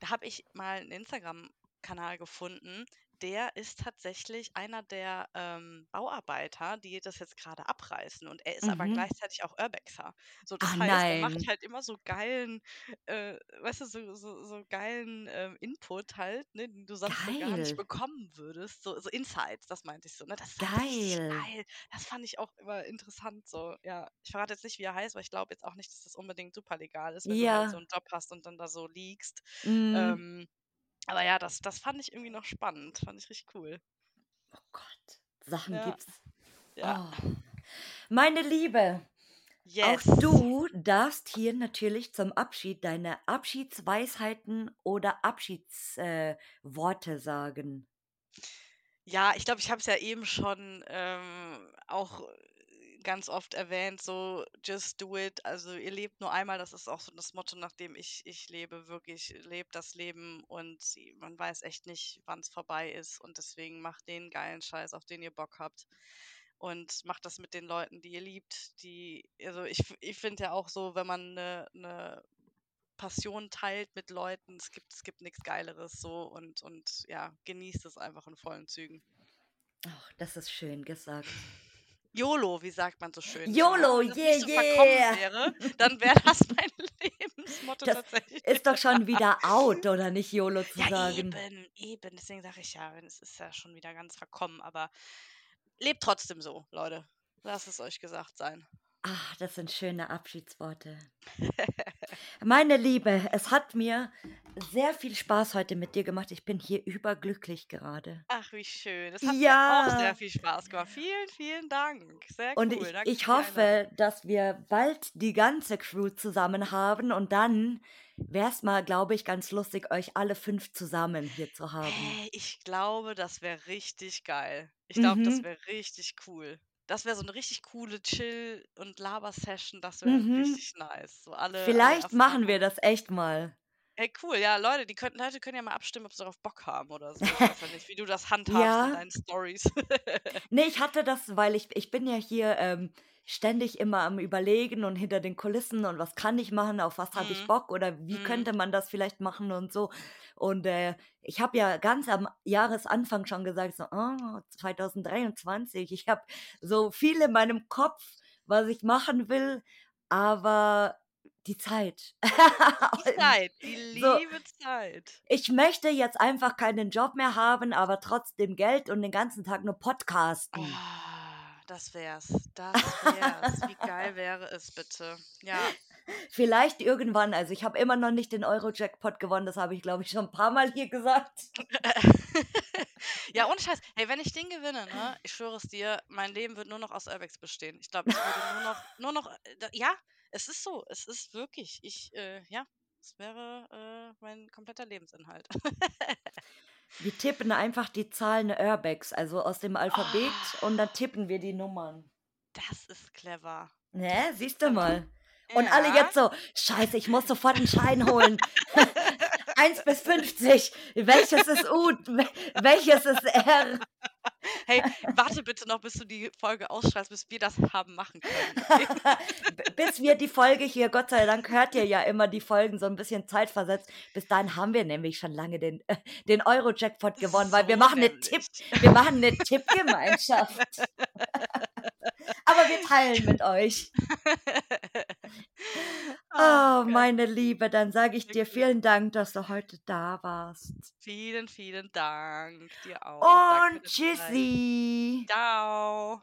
da habe ich mal 'n Instagram-Kanal gefunden, der ist tatsächlich einer der, ähm, Bauarbeiter, die das jetzt grade abreißen und er ist aber Mhm. gleichzeitig auch Urbexer. So, das heißt, er macht nein. halt immer so geilen äh, weißt du, so so so geilen, ähm, Input halt, ne, den du sonst so gar nicht Geil. bekommen würdest, so so Insights, das meinte ich so, ne? Das ist halt richtig Geil. geil. Das fand ich auch immer interessant so, ja. Ich verrate jetzt nicht, wie er heißt, weil ich glaube jetzt auch nicht, dass das unbedingt super legal ist, wenn du halt so Ja. 'n Job hast und dann da so liegst. Mhm. Ähm, aber ja, das das fand ich irgendwie noch spannend, fand ich richtig cool. Oh Gott, Sachen Ja. gibt's. Ja. Oh. Meine Liebe, auch Yes. du darfst hier natürlich zum Abschied deine Abschiedsweisheiten oder Abschieds äh, sagen. Ja, ich glaube, ich habe es ja eben schon, ähm, auch ganz oft erwähnt, so just do it. Also ihr lebt nur einmal, das ist auch so das Motto, nach dem ich, ich lebe, wirklich, lebt das Leben und man weiß echt nicht, wann es vorbei ist. Und deswegen macht den geilen Scheiß, auf den ihr Bock habt. Und macht das mit den Leuten, die ihr liebt. Die, also ich, ich finde ja auch so, wenn man eine, eine Passion teilt mit Leuten, es gibt, es gibt nichts Geileres so und, und ja, genießt es einfach in vollen Zügen. Ach, das ist schön gesagt. YOLO, wie sagt man so schön? YOLO, ja, yeah, so yeah. Wäre, dann wäre das mein Lebensmotto Das tatsächlich. ist doch schon wieder out, oder nicht YOLO zu ja, sagen? eben, eben. Deswegen sage ich ja, es ist ja schon wieder ganz verkommen, aber lebt trotzdem so, Leute. Lasst es euch gesagt sein. Ach, das sind schöne Abschiedsworte. Meine Liebe, es hat mir sehr viel Spaß heute mit dir gemacht. Ich bin hier überglücklich gerade. Ach, wie schön. Das hat mir auch sehr Ja. viel Spaß gemacht. Vielen, vielen Dank. Sehr Und cool. ich, Danke ich Einladung. hoffe, dass wir bald die ganze Crew zusammen haben und dann wäre es mal, glaube ich, ganz lustig, euch alle fünf zusammen hier zu haben. Hey, ich glaube, das wäre richtig geil. Ich glaube, das Mhm, wäre richtig cool. Das wäre so eine richtig coole Chill- und Laber-Session. Das wäre mhm. richtig nice. So alle, alle Vielleicht machen wir das echt mal. Hey, cool. Ja, Leute, die könnten, Leute können ja mal abstimmen, ob sie darauf Bock haben oder so. Ich weiß ja nicht, wie du das handhabst in Ja. deinen Stories. Nee, ich hatte das, weil ich, ich bin ja hier ähm, ständig immer am Überlegen und hinter den Kulissen und was kann ich machen, auf was habe ich Mhm. Bock oder wie Mhm. könnte man das vielleicht machen und so. Und äh, ich habe ja ganz am Jahresanfang schon gesagt, so oh, 2023, ich habe so viel in meinem Kopf, was ich machen will, aber die Zeit. Die Zeit, die so, liebe Zeit. ich möchte jetzt einfach keinen Job mehr haben, aber trotzdem Geld und den ganzen Tag nur podcasten. Ah, das wär's. Das wär's. Wie geil wäre es bitte? Ja. Vielleicht irgendwann, also ich habe immer noch nicht den Euro-Jackpot gewonnen, das habe ich glaube ich schon ein paar Mal hier gesagt. ja, ohne Scheiß. Hey, wenn ich den gewinne, ne, ich schwöre es dir, mein Leben wird nur noch aus Urbex bestehen. Ich glaube, ich würde nur noch, nur noch, äh, ja, es ist so, es ist wirklich, ich, äh, ja, es wäre äh, mein kompletter Lebensinhalt. Wir tippen einfach die Zahlen Urbex, also aus dem Alphabet und dann tippen wir die Nummern. das ist clever. Ne, siehst du mal. Und alle Ja. jetzt so, scheiße, ich muss sofort einen Schein holen. 1 bis 50. Welches ist U? Wel- Welches ist R? Hey, warte bitte noch, bis du die Folge ausstrahlst, bis wir das haben machen können. Bis wir die Folge hier, Gott sei Dank, hört ihr ja immer die Folgen so ein bisschen zeitversetzt. Bis dahin haben wir nämlich schon lange den, äh, den Euro-Jackpot gewonnen, weil wir So machen eine Tipp, wir machen eine Tippgemeinschaft. Aber wir teilen mit euch. Oh, meine Liebe, dann sage ich dir vielen Dank, dass du heute da warst. Vielen, vielen Dank. Dir auch. Und tschüssi. Ciao.